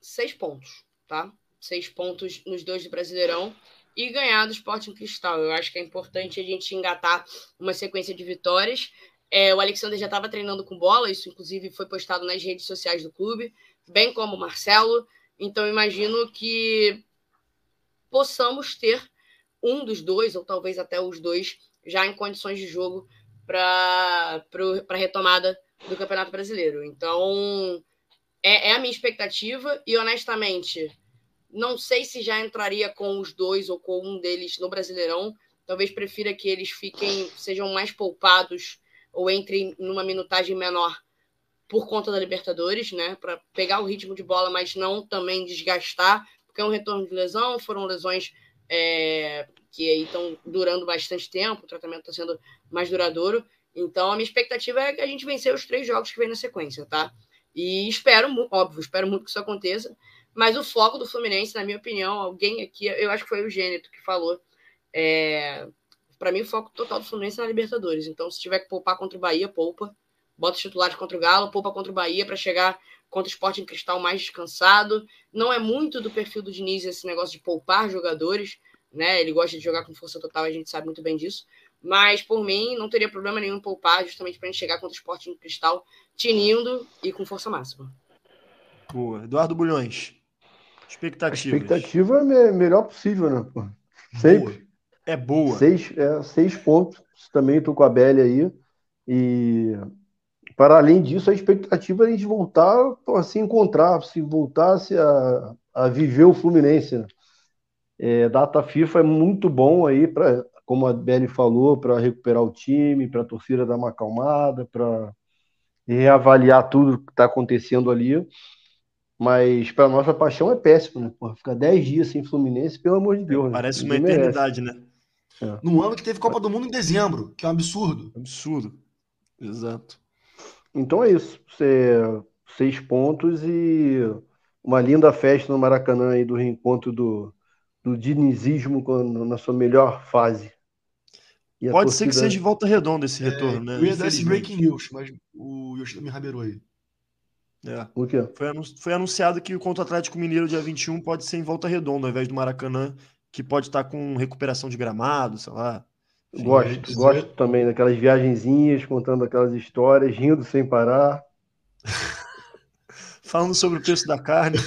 seis pontos, tá? Seis pontos nos dois do Brasileirão e ganhar do Sporting Cristal. Eu acho que é importante a gente engatar uma sequência de vitórias. É, o Alexander já estava treinando com bola, isso inclusive foi postado nas redes sociais do clube, bem como o Marcelo. Então, imagino que possamos ter um dos dois, ou talvez até os dois, já em condições de jogo para a retomada do Campeonato Brasileiro. Então, é, é a minha expectativa e, honestamente, não sei se já entraria com os dois ou com um deles no Brasileirão. Talvez prefira que eles fiquem, sejam mais poupados ou entrem numa minutagem menor por conta da Libertadores, né? Para pegar o ritmo de bola, mas não também desgastar, porque é um retorno de lesão, foram lesões é, que estão durando bastante tempo, o tratamento está sendo mais duradouro. Então, a minha expectativa é que a gente vencer os três jogos que vem na sequência, tá? E espero, óbvio, espero muito que isso aconteça. Mas o foco do Fluminense, na minha opinião, alguém aqui, eu acho que foi o Gêneto que falou. É, para mim, o foco total do Fluminense é na Libertadores. Então, se tiver que poupar contra o Bahia, poupa. Bota os titulares contra o Galo, poupa contra o Bahia para chegar contra o Sport em Cristal mais descansado. Não é muito do perfil do Diniz esse negócio de poupar jogadores, né? Ele gosta de jogar com força total, a gente sabe muito bem disso. Mas, por mim, não teria problema nenhum poupar, justamente para a gente chegar contra o Sport em Cristal tinindo e com força máxima. boa. Eduardo Bulhões, A expectativas. expectativa é me- melhor possível, né? pô? Sempre. É boa. Seis, é, seis pontos. Também estou com a Belly aí. E para além disso, a expectativa é a gente voltar a se encontrar, se voltasse a, a viver o Fluminense. né? É, data FIFA é muito bom aí para, como a Belly falou, para recuperar o time, para a torcida dar uma acalmada, para reavaliar tudo que está acontecendo ali. Mas para nossa paixão é péssimo, né? Porra, ficar 10 dias sem Fluminense, pelo amor de Deus. né? Parece uma Ninguém merece. eternidade, né? Num ano que teve Copa do Mundo em dezembro, que é um absurdo. Absurdo. Exato. Então é isso. Cê- seis pontos e uma linda festa no Maracanã aí do reencontro do, do dinizismo na sua melhor fase. E Pode ser que torcida- seja de volta redonda esse retorno, né? Eu ia dar esse breaking news, mas o Yoshida me rabeirou aí. É. O quê? Foi, anun- foi anunciado que o contra o Atlético Mineiro, dia 21, pode ser em volta redonda, ao invés do Maracanã, que pode estar com recuperação de gramado, sei lá. Enfim, Gosto, gosto também daquelas viagenzinhas, contando aquelas histórias, rindo sem parar. (laughs) Falando sobre o preço da carne.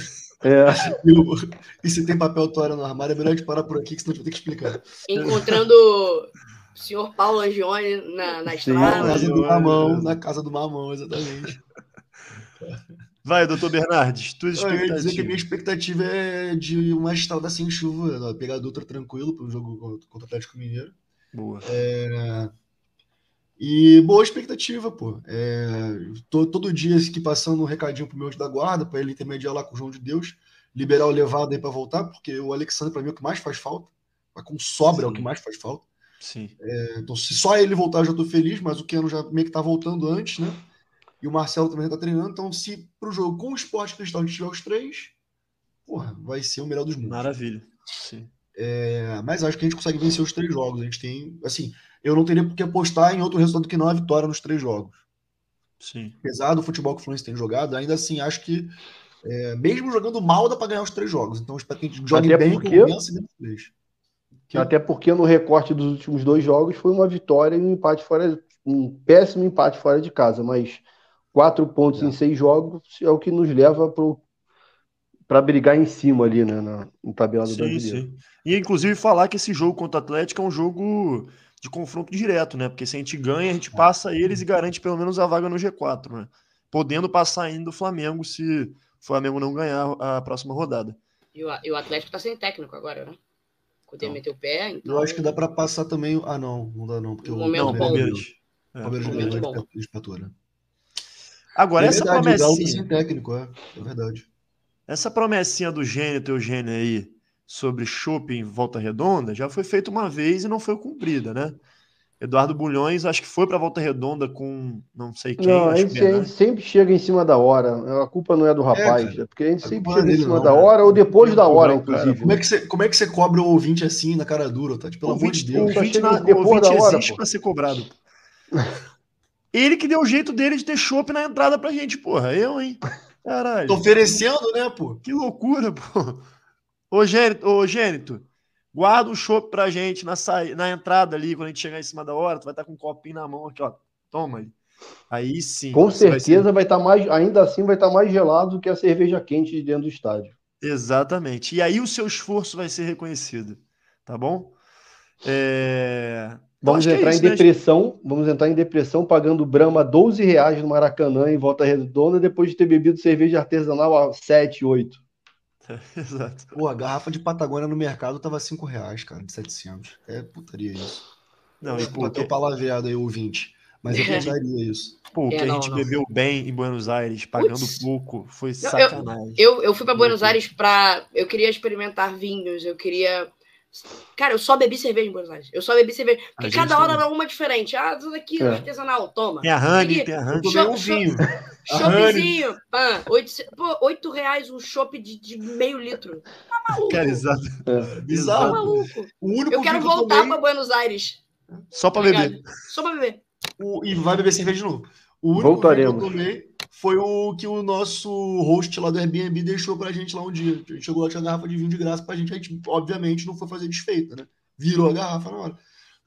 É, Eu- E se tem papel toalha no armário, é melhor a gente parar por aqui, que senão a gente vai ter que explicar. Encontrando o senhor Paulo Angione na, na Sim. Na estrada. casa do mamão, na casa do mamão, exatamente. Vai, doutor Bernardes, tuas Eu ia dizer que a minha expectativas. expectativa é de uma estada sem chuva, né? pegar a Dutra tranquilo para o jogo contra o Atlético Mineiro. Boa. É, E boa expectativa, pô. É, tô- todo dia que passando um recadinho pro meu anjo da guarda, para ele intermediar lá com o João de Deus, liberar o levado aí para voltar, porque o Alexandre, para mim, é o que mais faz falta. Com sobra, é o que Sim. mais faz falta. Sim. É, Então, se só ele voltar, eu já tô feliz, mas o Keno já meio que tá voltando antes, né? E o Marcelo também já tá treinando. Então, se pro jogo com o Esporte Cristal a gente tiver os três, porra, vai ser o melhor dos mundos. Maravilha. Sim. É, mas acho que a gente consegue vencer os três jogos. A gente tem, assim, eu não teria por que apostar em outro resultado que não a vitória nos três jogos. Sim. Apesar do futebol que o Fluminense tem jogado, ainda assim acho que, é, mesmo jogando mal, dá para ganhar os três jogos. Então, espero que a gente jogue Até bem porque- e dentro dos três. Que- Até porque no recorte dos últimos dois jogos foi uma vitória e um empate fora, um péssimo empate fora de casa, mas quatro pontos É. em seis jogos é o que nos leva para brigar em cima ali, né, na, no tabelado Sim, brasileiro. sim. E inclusive falar que esse jogo contra o Atlético é um jogo de confronto direto, né? Porque se a gente ganha, a gente passa eles e garante pelo menos a vaga no G4, né? Podendo passar ainda o Flamengo se o Flamengo não ganhar a próxima rodada. E o, e o Atlético tá sem técnico agora, né? O Cudê Então. meteu o pé. Então... Eu acho que dá para passar também. o- Ah, não, não dá não, porque o momento Não, bom. Palmeiras. É. Palmeiras Momento ganhou de empatou, Agora, É essa verdade, promessinha, sem técnico, é, é verdade. essa promessinha do Gênio, teu Gênio aí, sobre shopping em Volta Redonda, já foi feita uma vez e não foi cumprida, né? Eduardo Bulhões, acho que foi para Volta Redonda com não sei quem, Não, a acho gente, que a gente sempre chega em cima da hora. A culpa não é do rapaz, é, porque a gente A sempre não é chega em cima não, da né? hora ou depois da hora, Não, inclusive. Como é que você, como é que você cobra o ouvinte assim na cara dura, tá? Pelo O amor de ouvinte, Deus. o ouvinte, chega na- depois o ouvinte da hora, existe para ser cobrado. (laughs) Ele que deu o jeito dele de ter chopp na entrada pra gente, porra. Eu, hein? Caralho. Tô oferecendo, né, pô? Que loucura, pô. Ô, Gênito, ô, Gênito, guarda um chopp pra gente na, saí- na entrada ali, quando a gente chegar em cima da hora, tu vai estar com um copinho na mão aqui, ó. Toma aí. Aí sim. Com você vai ser- certeza vai estar mais, ainda assim vai estar mais gelado do que a cerveja quente de dentro do estádio. Exatamente. E aí o seu esforço vai ser reconhecido, tá bom? É... então Vamos é entrar isso, em né? depressão, vamos entrar em depressão pagando Brahma 12 reais no Maracanã em volta redonda depois de ter bebido cerveja artesanal a 7, 8. (laughs) Exato. Pô, a garrafa de Patagônia no mercado tava 5 reais, cara, de 700. É putaria isso. Não, e Pô, até o palavreado aí, ouvinte. Mas é (laughs) putaria isso. Pô, o que É, a gente não. bebeu bem em Buenos Aires, pagando pouco, foi eu- sacanagem. Eu, eu fui pra Buenos. Aires pra. Eu queria experimentar vinhos, eu queria. Cara, eu só bebi cerveja em Buenos Aires. Eu só bebi cerveja. Porque cada hora também. era uma diferente. Ah, isso daqui, É. artesanal, toma. Tem a Honey, tem a Eu Honey. tomei um vinho. (laughs) A Choppzinho, pã, oito, pô, oito reais um chopp de, de meio litro. Tá maluco? Cara, exato. tá Bizarro. maluco. O único Eu quero voltar tomei, pra Buenos Aires. Só pra tá beber. ligado? Só pra beber. o- e vai beber cerveja de novo. O único Voltaremos. vinho que eu tomei foi o que o nosso host lá do Airbnb deixou pra gente lá um dia. A gente chegou lá, tinha garrafa de vinho de graça pra gente. A gente, obviamente, não foi fazer desfeita, né? Virou a garrafa na hora.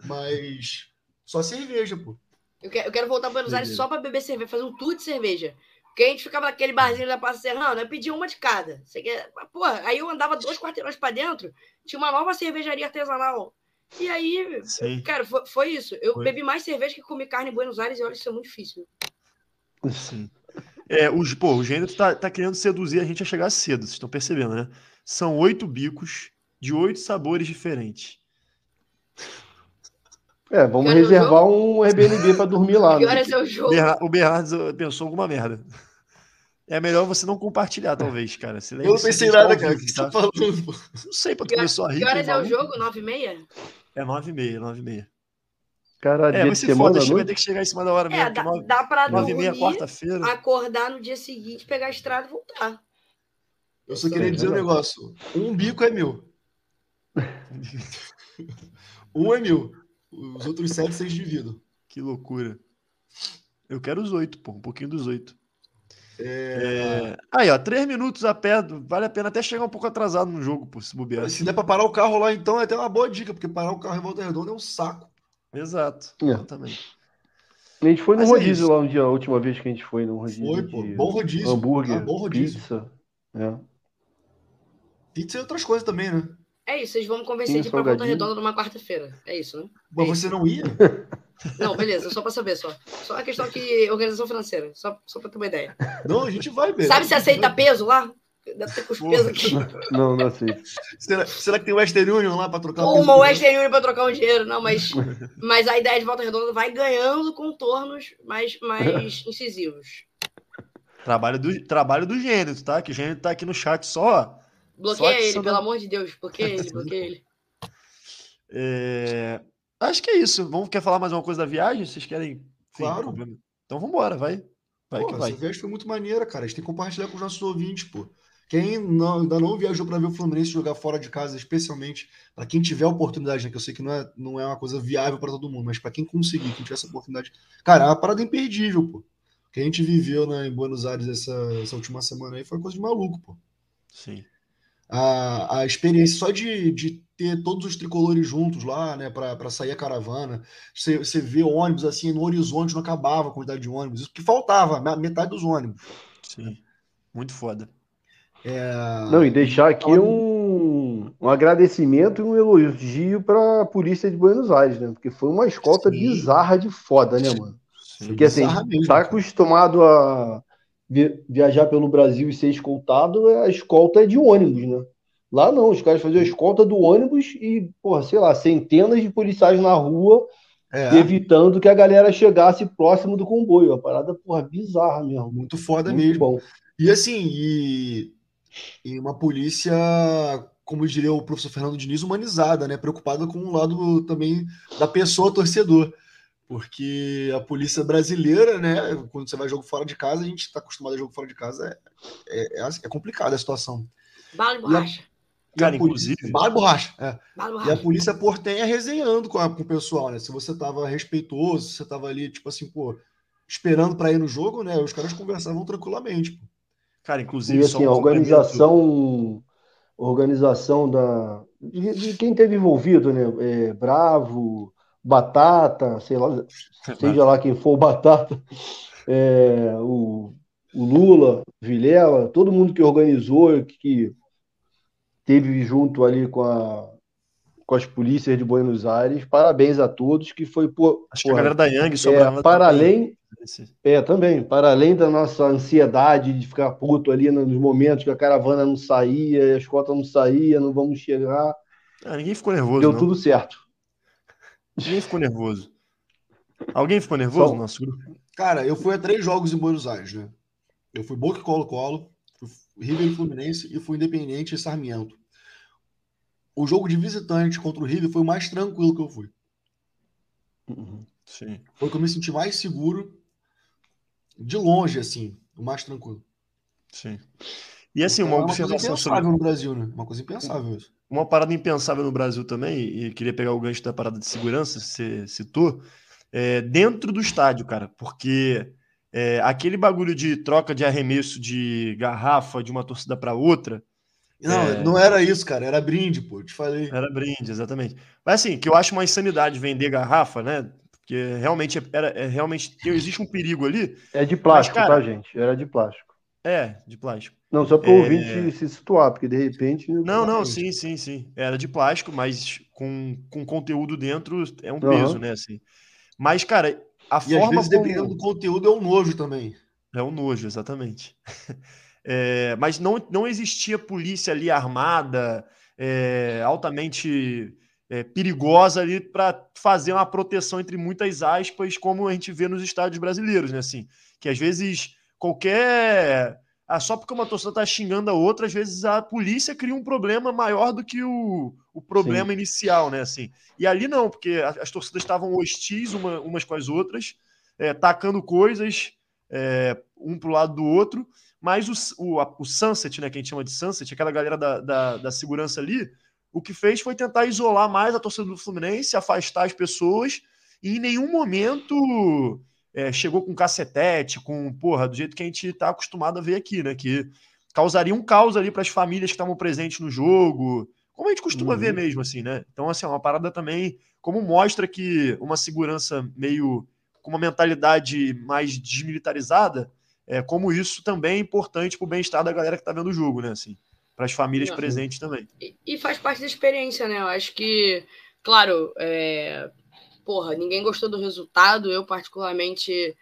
Mas só cerveja, pô. Eu quero, eu quero voltar pra Buenos Aires só pra beber cerveja, fazer um tour de cerveja. Porque a gente ficava naquele barzinho da Praça Serrana, eu pedia uma de cada. Você quer... Porra, aí eu andava dois quarteirões pra dentro, tinha uma nova cervejaria artesanal. E aí, Sim, cara, foi, foi isso. Eu Foi. bebi mais cerveja que comi carne em Buenos Aires e olha, isso é muito difícil. sim. É, os, pô, o gênero tá, tá querendo seduzir a gente a chegar cedo, vocês estão percebendo, né? São oito bicos de oito sabores diferentes. É, vamos reservar um Airbnb para dormir lá, (laughs) Que né? horas é o jogo? O Bernardo pensou alguma merda. É melhor você não compartilhar, talvez, cara. Se Eu não pensei você nada, cara. O que você tá? tá falando? Não sei, pô, tu começou a rir. Que horas é o jogo? Nove e meia? É nove e meia, nove e meia. Cara, É, dia mas de se semana foda, vai ter que chegar em cima da hora mesmo. É, porque dá, nove, dá pra nove e dormir, quarta-feira. acordar no dia seguinte, pegar a estrada e voltar. Eu só queria É dizer um verdade. negócio. Um bico é meu. Um é meu. Os outros sete vocês dividam. Que loucura. Eu quero os oito, pô, um pouquinho dos oito. É, Aí, ó, três minutos a pé, vale a pena até chegar um pouco atrasado no jogo, pô, se bobear. Se der pra parar o carro lá, então é até uma boa dica, porque parar o carro em volta redonda é um saco. Exato, É. exatamente. A gente foi no Mas é rodízio isso. lá um dia, a última vez que a gente foi no rodízio Foi, pô. de Bom rodízio. hambúrguer, Ah, bom rodízio. pizza. É. Pizza e outras coisas também, né? É isso, vocês vão me convencer Sim, de ir pra Volta. Redonda numa quarta-feira. É isso, né? Mas É você não ia? (laughs) Não, beleza, só pra saber só. Só a questão que organização financeira, só, só pra ter uma ideia. Não, a gente vai ver. Sabe se aceita peso lá? Deve ter com os Porra. pesos aqui. (laughs) Não, não aceito. Será, será que tem o Western Union lá pra trocar uma Western Union pra trocar um dinheiro, não, mas, (laughs) mas a ideia de volta redonda vai ganhando contornos mais, mais (laughs) incisivos. Trabalho do, trabalho do Gênesis, tá? Que o Gênesis tá aqui no chat só. Bloqueia Só ele, pelo não- amor de Deus. Bloqueia ele, bloqueia ele. É, Acho que é isso. Vamos, quer falar mais uma coisa da viagem? Vocês querem? Claro. complementar? Então vambora, vai. Vai Pô, que vai. Essa viagem foi muito maneira, cara. A gente tem que compartilhar com os nossos ouvintes, pô. Quem não- ainda não viajou para ver o Fluminense jogar fora de casa, especialmente para quem tiver a oportunidade, né? Que eu sei que não é, não é uma coisa viável para todo mundo, mas para quem conseguir, quem tiver essa oportunidade. Cara, é uma parada imperdível, pô. O que a gente viveu né, em Buenos Aires essa, essa última semana aí foi coisa de maluco, pô. Sim. A, a experiência só de, de ter todos os tricolores juntos lá, né, para sair a caravana. Você, você vê ônibus assim no horizonte, não acabava a quantidade de ônibus. Isso que faltava, me- metade dos ônibus. Sim. Muito foda. Não, e deixar aqui um, um agradecimento e um elogio para a polícia de Buenos Aires, né? Porque foi uma escolta Sim. bizarra de foda, né, mano? Sim. Porque assim, mesmo, tá cara. acostumado a vi- viajar pelo Brasil e ser escoltado, a escolta é de ônibus, né? Lá não, os caras faziam a escolta do ônibus e, porra, sei lá, centenas de policiais na rua É, evitando que a galera chegasse próximo do comboio. A parada, porra, bizarra mesmo. muito foda Muito mesmo. bom. E assim, e, e uma polícia, como diria o professor Fernando Diniz, humanizada, né? Preocupada com o lado também da pessoa torcedor. Porque a polícia brasileira, né? Quando você vai jogo fora de casa, a gente está acostumado a jogo fora de casa, é, é, é complicada a situação. Bala de borracha. E Cara, a polícia- inclusive- Bala e borracha, é. Bala de E a borracha. polícia portenha resenhando com, a- com o pessoal, né? Se você tava respeitoso, se você tava ali, tipo assim, pô, esperando para ir no jogo, né? Os caras conversavam tranquilamente. Pô. Cara, inclusive, E assim, a organização, organização da, de, de quem teve envolvido, né? É, Bravo, Batata, sei lá, (laughs) seja lá quem for o Batata, é, o, o Lula, Vilela, todo mundo que organizou, que teve junto ali com a, com as polícias de Buenos Aires, parabéns a todos, que foi por, Acho que a galera da Yang é, Sobrava para também. além é, também. Para além da nossa ansiedade de ficar puto ali nos momentos que a caravana não saía, a escolta não saía, não vamos chegar, Ah, ninguém ficou nervoso, deu não. tudo certo. Ninguém ficou nervoso. Alguém ficou nervoso Só- no nosso grupo? Cara, eu fui a três jogos em Buenos Aires, né? Eu fui Boca e Colo-Colo, River e Fluminense e fui Independente e Sarmiento. O jogo de visitante contra o River foi o mais tranquilo que eu fui. Sim. Foi que eu me senti mais seguro de longe, assim, o mais tranquilo. Sim. E assim, Então, uma é coisa impensável sobre no Brasil, né? Uma coisa impensável isso. uma parada impensável no Brasil também, e queria pegar o gancho da parada de segurança, você citou, é, dentro do estádio, cara, porque é, aquele bagulho de troca de arremesso de garrafa de uma torcida para outra, Não, É. não era isso, cara. Era brinde, pô. Te falei. era brinde, exatamente. Mas assim, que eu acho uma insanidade vender garrafa, né? Porque realmente é- era, é, realmente existe um perigo ali. É de plástico, Mas, cara- tá, gente? Era de plástico. É, de plástico. Não, só para o É. ouvinte se situar, porque de repente. Não, não, sim, sim, sim. Era de plástico, mas com, com conteúdo dentro é um Aham. peso, né? Assim. Mas, cara, a E às forma vezes, como. dependendo do conteúdo, é um nojo também. É um nojo, exatamente. (laughs) É, mas não, não existia polícia ali armada, é, altamente é, perigosa ali para fazer uma proteção entre muitas aspas, como a gente vê nos estádios brasileiros, né? Assim, que às vezes qualquer. Ah, só porque uma torcida está xingando a outra, às vezes a polícia cria um problema maior do que o, o problema inicial, né? Assim. E ali não, porque as torcidas estavam hostis uma- umas com as outras, é, tacando coisas é, um pro lado do outro, mas o, o, a- o Sunset, né, que a gente chama de Sunset, aquela galera da, da, da segurança ali, o que fez foi tentar isolar mais a torcida do Fluminense, afastar as pessoas, e em nenhum momento é, chegou com cacetete, com, porra, do jeito que a gente está acostumado a ver aqui, né, que causaria um caos ali para as famílias que estavam presentes no jogo, como a gente costuma Uhum. ver mesmo, assim, né? Então, assim, é uma parada também, como mostra que uma segurança meio com uma mentalidade mais desmilitarizada, é, como isso também é importante para o bem-estar da galera que está vendo o jogo, né? Assim, para as famílias Não. presentes também. E, e faz parte da experiência, né? Eu acho que, claro, é, porra, ninguém gostou do resultado. Eu, particularmente,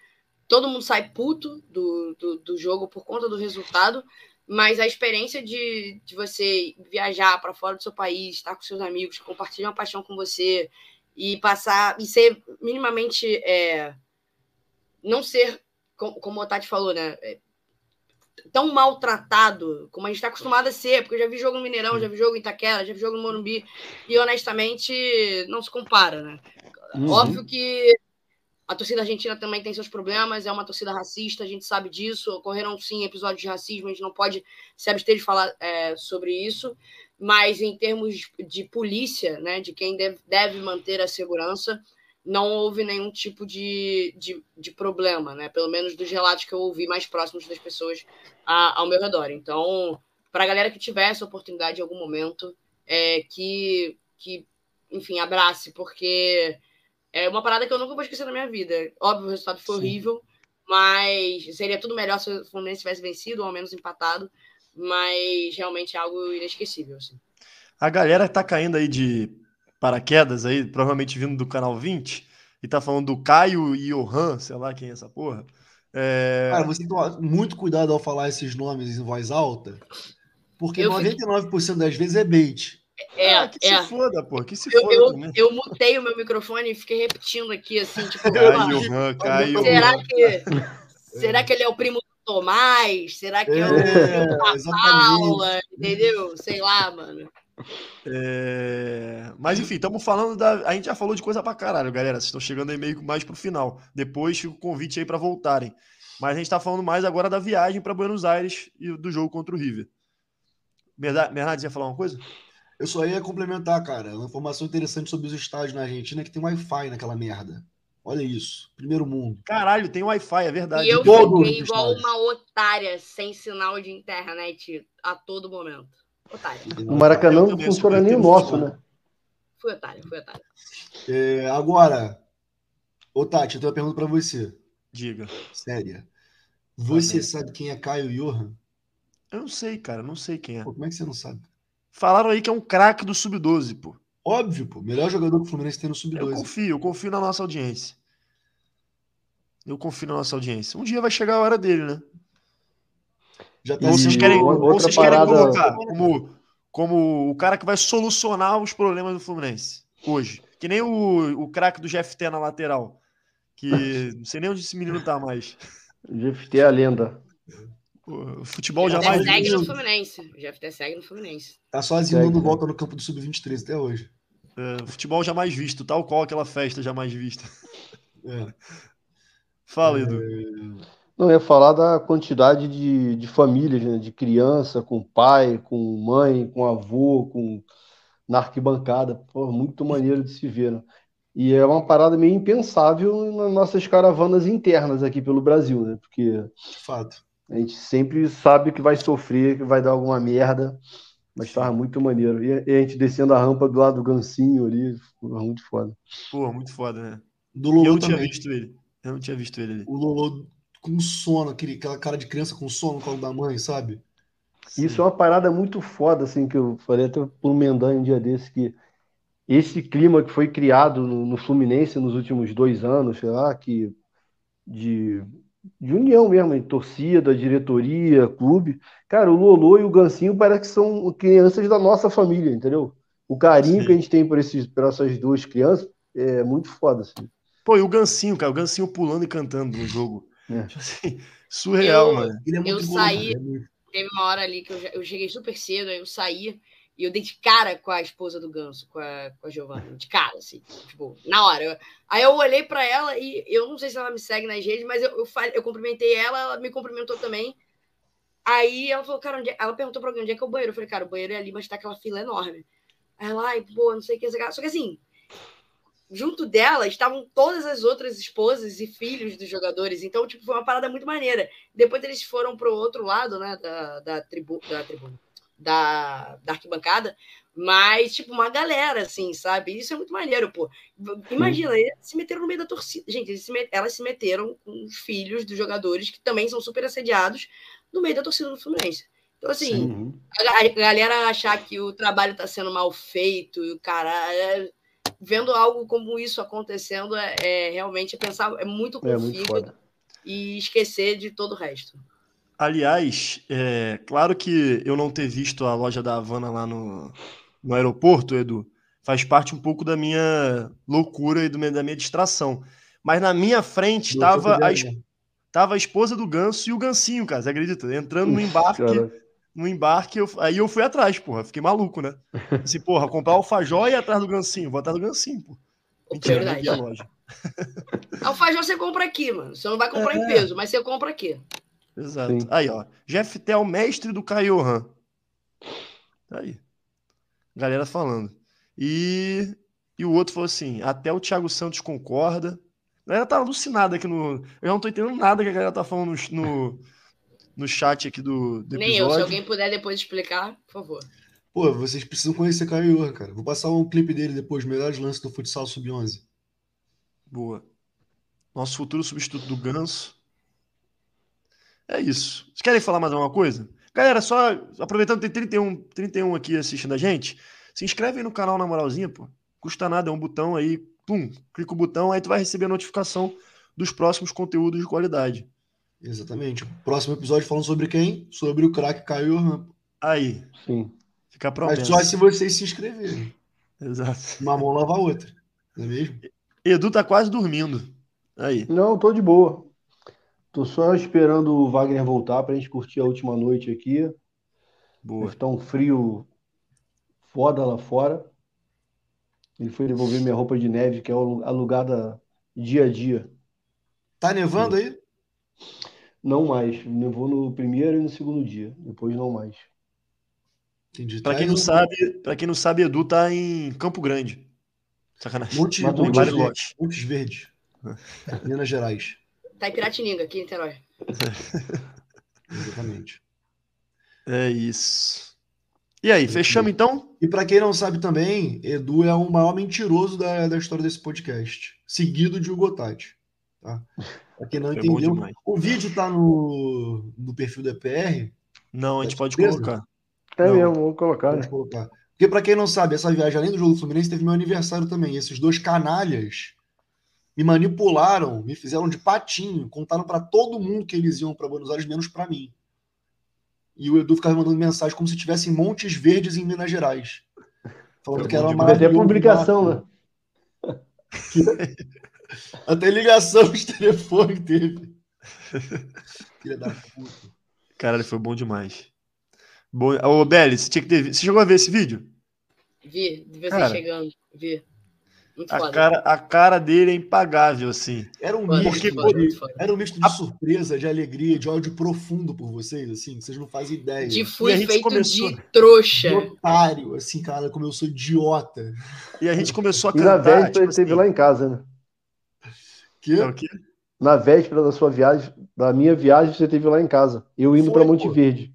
todo mundo sai puto do, do, do jogo por conta do resultado. Mas a experiência de, de você viajar para fora do seu país, estar com seus amigos, compartilhar uma paixão com você e passar e ser minimamente é, não ser como o Tati falou, né? Tão maltratado como a gente está acostumado a ser, porque eu já vi jogo no Mineirão, já vi jogo em Itaquera, já vi jogo no Morumbi, e honestamente não se compara, né? Uhum. Óbvio que a torcida argentina também tem seus problemas, é uma torcida racista, a gente sabe disso. Ocorreram sim episódios de racismo, a gente não pode se abster de falar é, sobre isso. Mas em termos de polícia, né, de quem deve, deve manter a segurança, não houve nenhum tipo de, de, de, problema, né? Pelo menos dos relatos que eu ouvi mais próximos das pessoas a, ao meu redor. Então, para a galera que tiver essa oportunidade em algum momento, é, que, que, enfim, abrace, porque é uma parada que eu nunca vou esquecer na minha vida. Óbvio, o resultado foi Sim. horrível, mas seria tudo melhor se o Fluminense tivesse vencido ou ao menos empatado. Mas realmente é algo inesquecível. Assim. A galera tá caindo aí de paraquedas aí, provavelmente vindo do canal 20, e tá falando do Caio e Johan, sei lá quem é essa porra. É... Cara, você tem que tomar muito cuidado ao falar esses nomes em voz alta, porque eu 99% fiquei... das vezes é bait. É, ah, que é. se foda, pô. Que se eu, foda eu, também. eu mutei o meu microfone e fiquei repetindo aqui, assim, tipo, Caio, Han, Caio, será que será que ele é o primo do Tomás? Será que é, é o primo da Paula? Entendeu? Sei lá, mano. É... Mas enfim, estamos falando da. A gente já falou de coisa pra caralho, galera. Vocês estão chegando aí meio mais pro final. Depois fica o convite aí para voltarem. Mas a gente está falando mais agora da viagem para Buenos Aires e do jogo contra o River. Bernardo, ia falar uma coisa? Eu só ia complementar, cara. Uma informação interessante sobre os estádios na Argentina é que tem Wi-Fi naquela merda. Olha isso. Primeiro mundo. Caralho, tem Wi-Fi, é verdade. E eu todo fiquei igual uma otária, sem sinal de internet a todo momento. Otária. No Maracanã não funciona nem o nosso, né? Fui otário, fui otário. É, agora, ô Tati, eu tenho uma pergunta pra você. Diga. Séria. Você sabe quem é Caio Johan? Eu não sei, cara, não sei quem é. Pô, como é que você não sabe? Falaram aí que é um craque do Sub-12, pô. Óbvio, pô. Melhor jogador que o Fluminense tem no Sub-12. Eu confio, eu confio na nossa audiência. Eu confio na nossa audiência. Um dia vai chegar a hora dele, né? Já tá ou vocês querem, ou vocês parada... querem colocar como, como o cara que vai solucionar os problemas do Fluminense hoje. Que nem o, o craque do GFT na lateral. Que (laughs) não sei nem onde esse menino tá mais. O GFT é a lenda. O futebol jamais. segue no Fluminense. O GFT segue no Fluminense. Tá sozinho dando volta no campo do Sub-23 até hoje. É, futebol jamais visto, tal qual aquela festa jamais vista. É. Fala, Edu. É... Não, ia falar da quantidade de, de famílias, né? de criança, com pai, com mãe, com avô, com na arquibancada. Pô, muito maneiro de se ver. Né? E é uma parada meio impensável nas nossas caravanas internas aqui pelo Brasil, né? Porque. De fato a gente sempre sabe que vai sofrer, que vai dar alguma merda, mas estava muito maneiro. E a gente descendo a rampa do lado do Gancinho ali, muito foda. Pô, muito foda, né? Do Lolo eu não também. tinha visto ele. Eu não tinha visto ele ali. O Lolo com sono, aquele, aquela cara de criança com sono no colo da mãe, sabe? Sim. Isso é uma parada muito foda, assim, que eu falei até pro Mendan um dia desse, que esse clima que foi criado no, no Fluminense nos últimos dois anos, sei lá, que de de união mesmo, de torcida, diretoria, clube. Cara, o Lolo e o Gancinho parece que são crianças da nossa família, entendeu? O carinho Sim. que a gente tem por, esses, por essas duas crianças é muito foda, assim. Pô, e o Gancinho, cara, o Gancinho pulando e cantando no jogo. É. Tipo assim, surreal, eu, mano. É eu saí, bom, teve uma hora ali que eu, eu cheguei super cedo, aí eu saí e eu dei de cara com a esposa do Ganso, com a, com a Giovanna. De cara, assim. Tipo, na hora. Eu, aí eu olhei para ela e eu não sei se ela me segue nas redes, mas eu, eu, eu cumprimentei ela, ela me cumprimentou também. Aí ela falou, cara, onde é? ela perguntou pra alguém onde é que é o banheiro. Eu falei, cara, o banheiro é ali, mas tá aquela fila enorme. Aí ela, ai, pô, não sei o que. Só que assim, junto dela estavam todas as outras esposas e filhos dos jogadores. Então, tipo, foi uma parada muito maneira. Depois eles foram pro outro lado, né, da, da, tribu, da tribuna da, da arquibancada, mas, tipo, uma galera, assim, sabe? Isso é muito maneiro, pô. Imagina, eles se meteram no meio da torcida. Gente, se met... elas se meteram com os filhos dos jogadores, que também são super assediados, no meio da torcida do Fluminense. Então, assim, a, a, galera achar que o trabalho tá sendo mal feito e o cara. Vendo algo como isso acontecendo é, é realmente pensar, é muito É conflito e esquecer de todo o resto. Aliás, é claro que eu não ter visto a loja da Havana lá no, no aeroporto, Edu, faz parte um pouco da minha loucura e do meu- da minha distração. Mas na minha frente Do tava seu a, es- tava a esposa do Ganso e o Gansinho, cara, você acredita? Entrando no embarque, Cara, no embarque, eu- aí eu fui atrás, porra, fiquei maluco, né? Assim, porra, comprar alfajor e ir atrás do Gansinho, vou atrás do Gansinho, pô. Mentira, não vi a loja. (laughs) Alfajor você compra aqui, mano. Você não vai comprar em É. peso, mas você compra aqui. Exato. Sim. Aí, ó. Jeff Tel, mestre do Kaiohan. Tá aí. Galera falando. E, e o outro falou assim: até o Thiago Santos concorda. A galera tá alucinada aqui no. Eu não tô entendendo nada que a galera tá falando no, no, no chat aqui do, do Nem eu. Se episódio. alguém puder depois explicar, por favor. Pô, vocês precisam conhecer Caio cara. Vou passar um clipe dele depois, melhores lances do futsal sub-11. Boa. Nosso futuro substituto do Ganso. É isso. Vocês querem falar mais alguma coisa? Galera, só aproveitando, tem 31, 31 aqui assistindo a gente. Se inscreve aí no canal na moralzinha, pô. Custa nada, é um botão aí. Pum, clica o botão, aí tu vai receber a notificação dos próximos conteúdos de qualidade. Exatamente. Próximo episódio falando sobre quem? Sobre o craque Caio Johan. Aí, sim. fica a Mas promessa. só se vocês se inscreverem. Exato. Uma mão lava a outra. Não é mesmo? Edu tá quase dormindo. Aí. Não, tô de boa. Tô só esperando o Wagner voltar pra gente curtir a última noite aqui. Boa. Tá um frio foda lá fora. Ele foi devolver minha roupa de neve, que é alu- alugada dia a dia. Tá nevando aí? Não mais. Nevou no primeiro e no segundo dia. Depois não mais. Entendi. Pra quem não sabe, para quem não sabe, Edu tá em Campo Grande. Sacanagem. Monte, Grosso. Verdes. Bariloche. Montes Verdes. Minas Gerais. Tá em Piratininga, aqui em Niterói. (laughs) Exatamente. É isso. E aí, fechamos então? E pra quem não sabe também, Edu é o maior mentiroso da, da história desse podcast, seguido de Hugo Tati. Tá? (laughs) Pra quem não Foi entendeu, o vídeo tá no, no perfil do EPR, Não, a gente É pode surpresa? colocar. É Não. mesmo, vou colocar, né? colocar. Porque pra quem não sabe, essa viagem, além do jogo do Fluminense, teve meu aniversário também. Esses dois canalhas me manipularam, me fizeram de patinho, contaram pra todo mundo que eles iam pra Buenos Aires, menos pra mim. E o Edu ficava mandando mensagem como se tivesse em Montes Verdes em Minas Gerais. Falando Foi que era uma maravilhosa publicação, né? (laughs) Até ligação de telefone teve. Filha da puta. Cara, foi bom demais. Bom... Ô, Belly, você tinha que ter... Você chegou a ver esse vídeo? Vi, de você Cara, chegando. Vi. Muito A foda. cara, a cara dele é impagável, assim. Era um Foda, misto, foda, era um misto de surpresa, de alegria, de ódio profundo por vocês, assim, que vocês não fazem ideia. De E a fui gente feito começou- de trouxa. De otário, assim, cara, como eu sou idiota. E a gente começou a E na cantar, véspera tipo ele esteve assim, lá em casa, né? Que é o quê? Na véspera da sua viagem, da minha viagem, você esteve lá em casa. Eu indo pra Monte pô. Verde.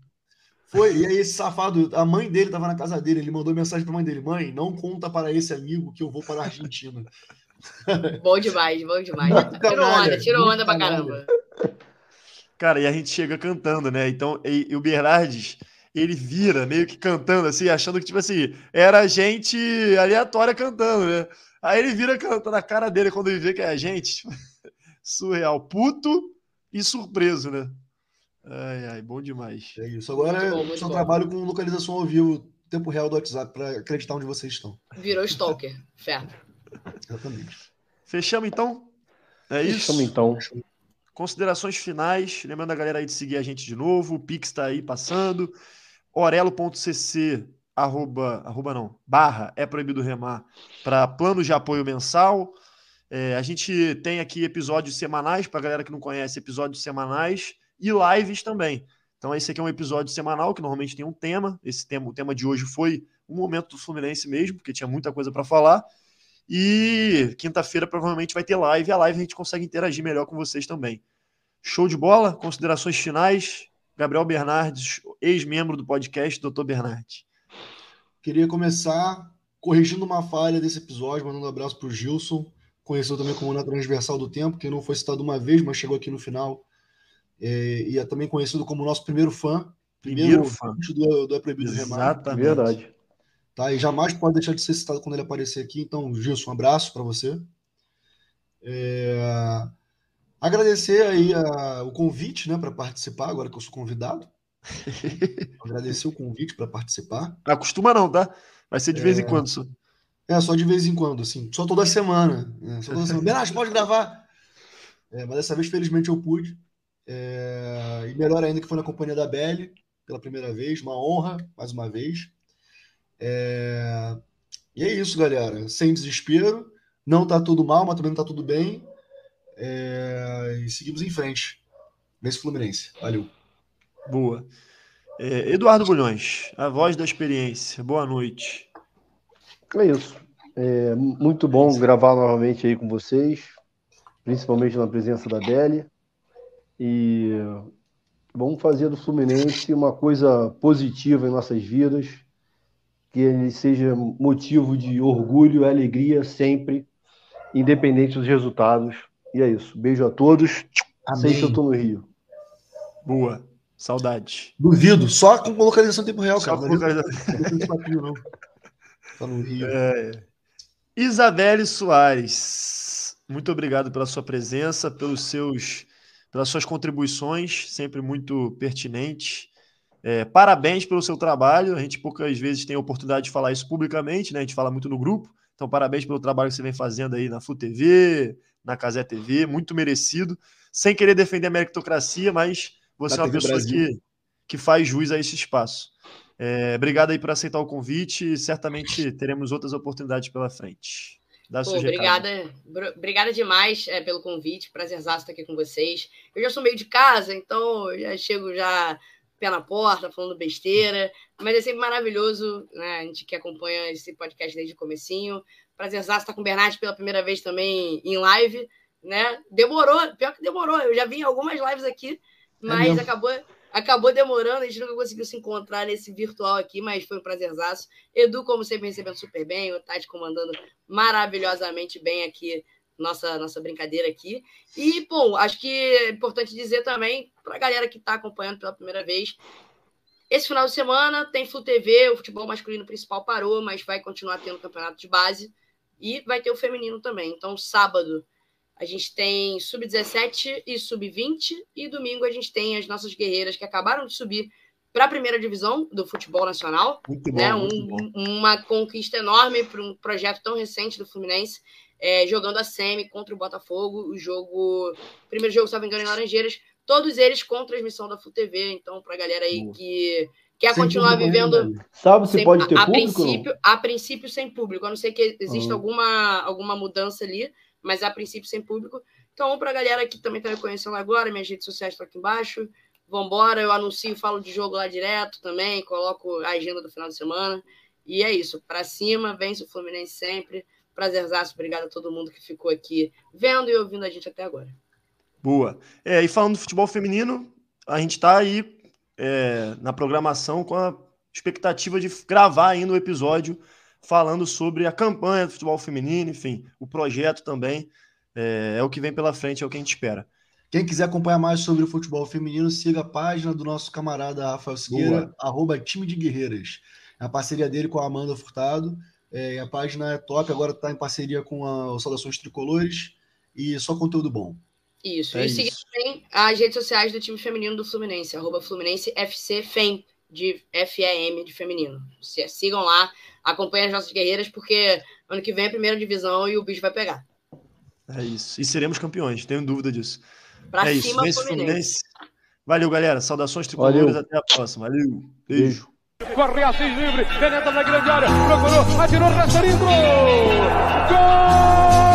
foi, e aí esse safado, a mãe dele tava na casa dele, ele mandou mensagem pra mãe dele: mãe, não conta para esse amigo que eu vou para a Argentina. (laughs) Bom demais, bom demais. Tirou onda, tirou onda pra caramba. Cara, e a gente chega cantando, né? Então, e, e o Bernardes, ele vira meio que cantando, assim, achando que, tipo assim, era gente aleatória cantando, né? Aí ele vira cantando a cara dele quando ele vê que é a gente. tipo, (laughs) surreal. Puto e surpreso, né? Ai, ai, bom demais. É isso. Agora Muito bom, eu muito só bom. trabalho com localização ao vivo, tempo real do WhatsApp, pra acreditar onde vocês estão. Virou stalker. Fé. Exatamente. Fechamos, então? É isso? Chama então. Considerações finais. Lembrando a galera aí de seguir a gente de novo. O Pix está aí passando. Orelo.cc, arroba, arroba não, barra, é proibido remar, para planos de apoio mensal. É, a gente tem aqui episódios semanais, para galera que não conhece, episódios semanais e lives também. Então, esse aqui é um episódio semanal que normalmente tem um tema. Esse tema, o tema de hoje foi o momento do Fluminense mesmo, porque tinha muita coisa para falar. E quinta-feira provavelmente vai ter live. A live a gente consegue interagir melhor com vocês também. Show de bola? Considerações finais? Gabriel Bernardes, ex-membro do podcast, Dr. Bernardes. Queria começar corrigindo uma falha desse episódio, mandando um abraço pro Gilson, conhecido também como na transversal do tempo, que não foi citado uma vez, mas chegou aqui no final. É, e é também conhecido como nosso primeiro fã, primeiro, Primeiro fã. do, do É Proibido Remar. Exatamente. Verdade. Tá? E jamais pode deixar de ser citado quando ele aparecer aqui. Então, Gilson, um abraço para você. É... Agradecer aí a... o convite né, para participar, agora que eu sou convidado. (laughs) Agradecer o convite para participar. Acostuma não, tá? Vai ser de vez em quando só. É, só de vez em quando, assim. Só toda semana. Né? Só toda semana. (laughs) Pode gravar. É, mas dessa vez, felizmente, eu pude. É... E melhor ainda que foi na companhia da Belly, pela primeira vez. Uma honra, mais uma vez. É... E é isso, galera. Sem desespero. Não tá tudo mal, mas também não tá tudo bem. É... E seguimos em frente. Nesse Fluminense. Valeu. Boa. É, Eduardo Bulhões, a voz da experiência. Boa noite. É isso. É muito bom gravar novamente aí com vocês, principalmente na presença da Belle. E vamos fazer do Fluminense uma coisa positiva em nossas vidas, que ele seja motivo de orgulho e alegria sempre, independente dos resultados. E é isso. Beijo a todos. Amém. Sei que eu tô no Rio. Boa. Saudade. Duvido. Só com localização em tempo real, Só cara. Com localização. Tá no Rio. É. Isabelle Soares, muito obrigado pela sua presença, pelos seus, pelas suas contribuições, sempre muito pertinentes. É, parabéns pelo seu trabalho. A gente poucas vezes tem a oportunidade de falar isso publicamente, né? A gente fala muito no grupo. Então, parabéns pelo trabalho que você vem fazendo aí na FUTV, TV, na Casé TV, muito merecido. Sem querer defender a meritocracia, mas você é uma TV pessoa que, que faz jus a esse espaço. É, obrigado aí por aceitar o convite. Certamente teremos outras oportunidades pela frente. Pô, obrigada, obrigada demais é, pelo convite. Prazerzaço estar aqui com vocês. Eu já sou meio de casa, então já chego já pé na porta, falando besteira. Mas é sempre maravilhoso, né? A gente que acompanha esse podcast desde o comecinho. Prazerzaço estar com o Bernardo pela primeira vez também em live, né? Demorou, pior que demorou. Eu já vi algumas lives aqui, mas é acabou Acabou demorando, a gente nunca conseguiu se encontrar nesse virtual aqui, mas foi um prazerzaço. Edu, como sempre, recebendo super bem, o Tati comandando maravilhosamente bem aqui nossa, nossa brincadeira aqui. E, bom, acho que é importante dizer também para a galera que está acompanhando pela primeira vez. Esse final de semana tem Flu TV, o futebol masculino principal parou, mas vai continuar tendo campeonato de base e vai ter o feminino também. Então, sábado a gente tem sub-17 e sub-20, e domingo a gente tem as nossas guerreiras que acabaram de subir para a primeira divisão do futebol nacional. Muito bom, né? Muito um, bom. Uma conquista enorme para um projeto tão recente do Fluminense, é, jogando a semi contra o Botafogo. O jogo, o primeiro jogo, se não me engano, em Laranjeiras, todos eles com transmissão da FUTV. Então, para a galera aí que quer sem continuar vivendo. Sabe se sem, pode ter a, público? A princípio, a princípio, sem público, a não ser que exista uhum. alguma, alguma mudança ali mas a princípio sem público. Então, para a galera que também está me conhecendo agora, minhas redes sociais estão aqui embaixo. Vambora, eu anuncio, falo de jogo lá direto também, coloco a agenda do final de semana. E é isso, para cima, vence o Fluminense sempre. Prazerzaço, obrigado a todo mundo que ficou aqui vendo e ouvindo a gente até agora. Boa. É, e falando do futebol feminino, a gente está aí é, na programação com a expectativa de gravar ainda o episódio falando sobre a campanha do futebol feminino, enfim, o projeto também. É, é, o que vem pela frente, é o que a gente espera. Quem quiser acompanhar mais sobre o futebol feminino, siga a página do nosso camarada Rafael Siqueira, arroba time de guerreiras. É a parceria dele com a Amanda Furtado. É, a página é top, agora está em parceria com a Saudações Tricolores e só conteúdo bom. Isso. É e seguir também as redes sociais do time feminino do Fluminense, arroba Fluminense FC FEM, de FEM de feminino. Sigam lá, acompanhem as nossas guerreiras, porque ano que vem é a primeira divisão e o bicho vai pegar. É isso. E seremos campeões, tenho dúvida disso. Pra é cima, isso. Fluminense. Fluminense. Valeu, galera. Saudações tricolores. Até a próxima. Valeu. Beijo. Corre livre, penetra na grande área, procurou, atirou, Gol!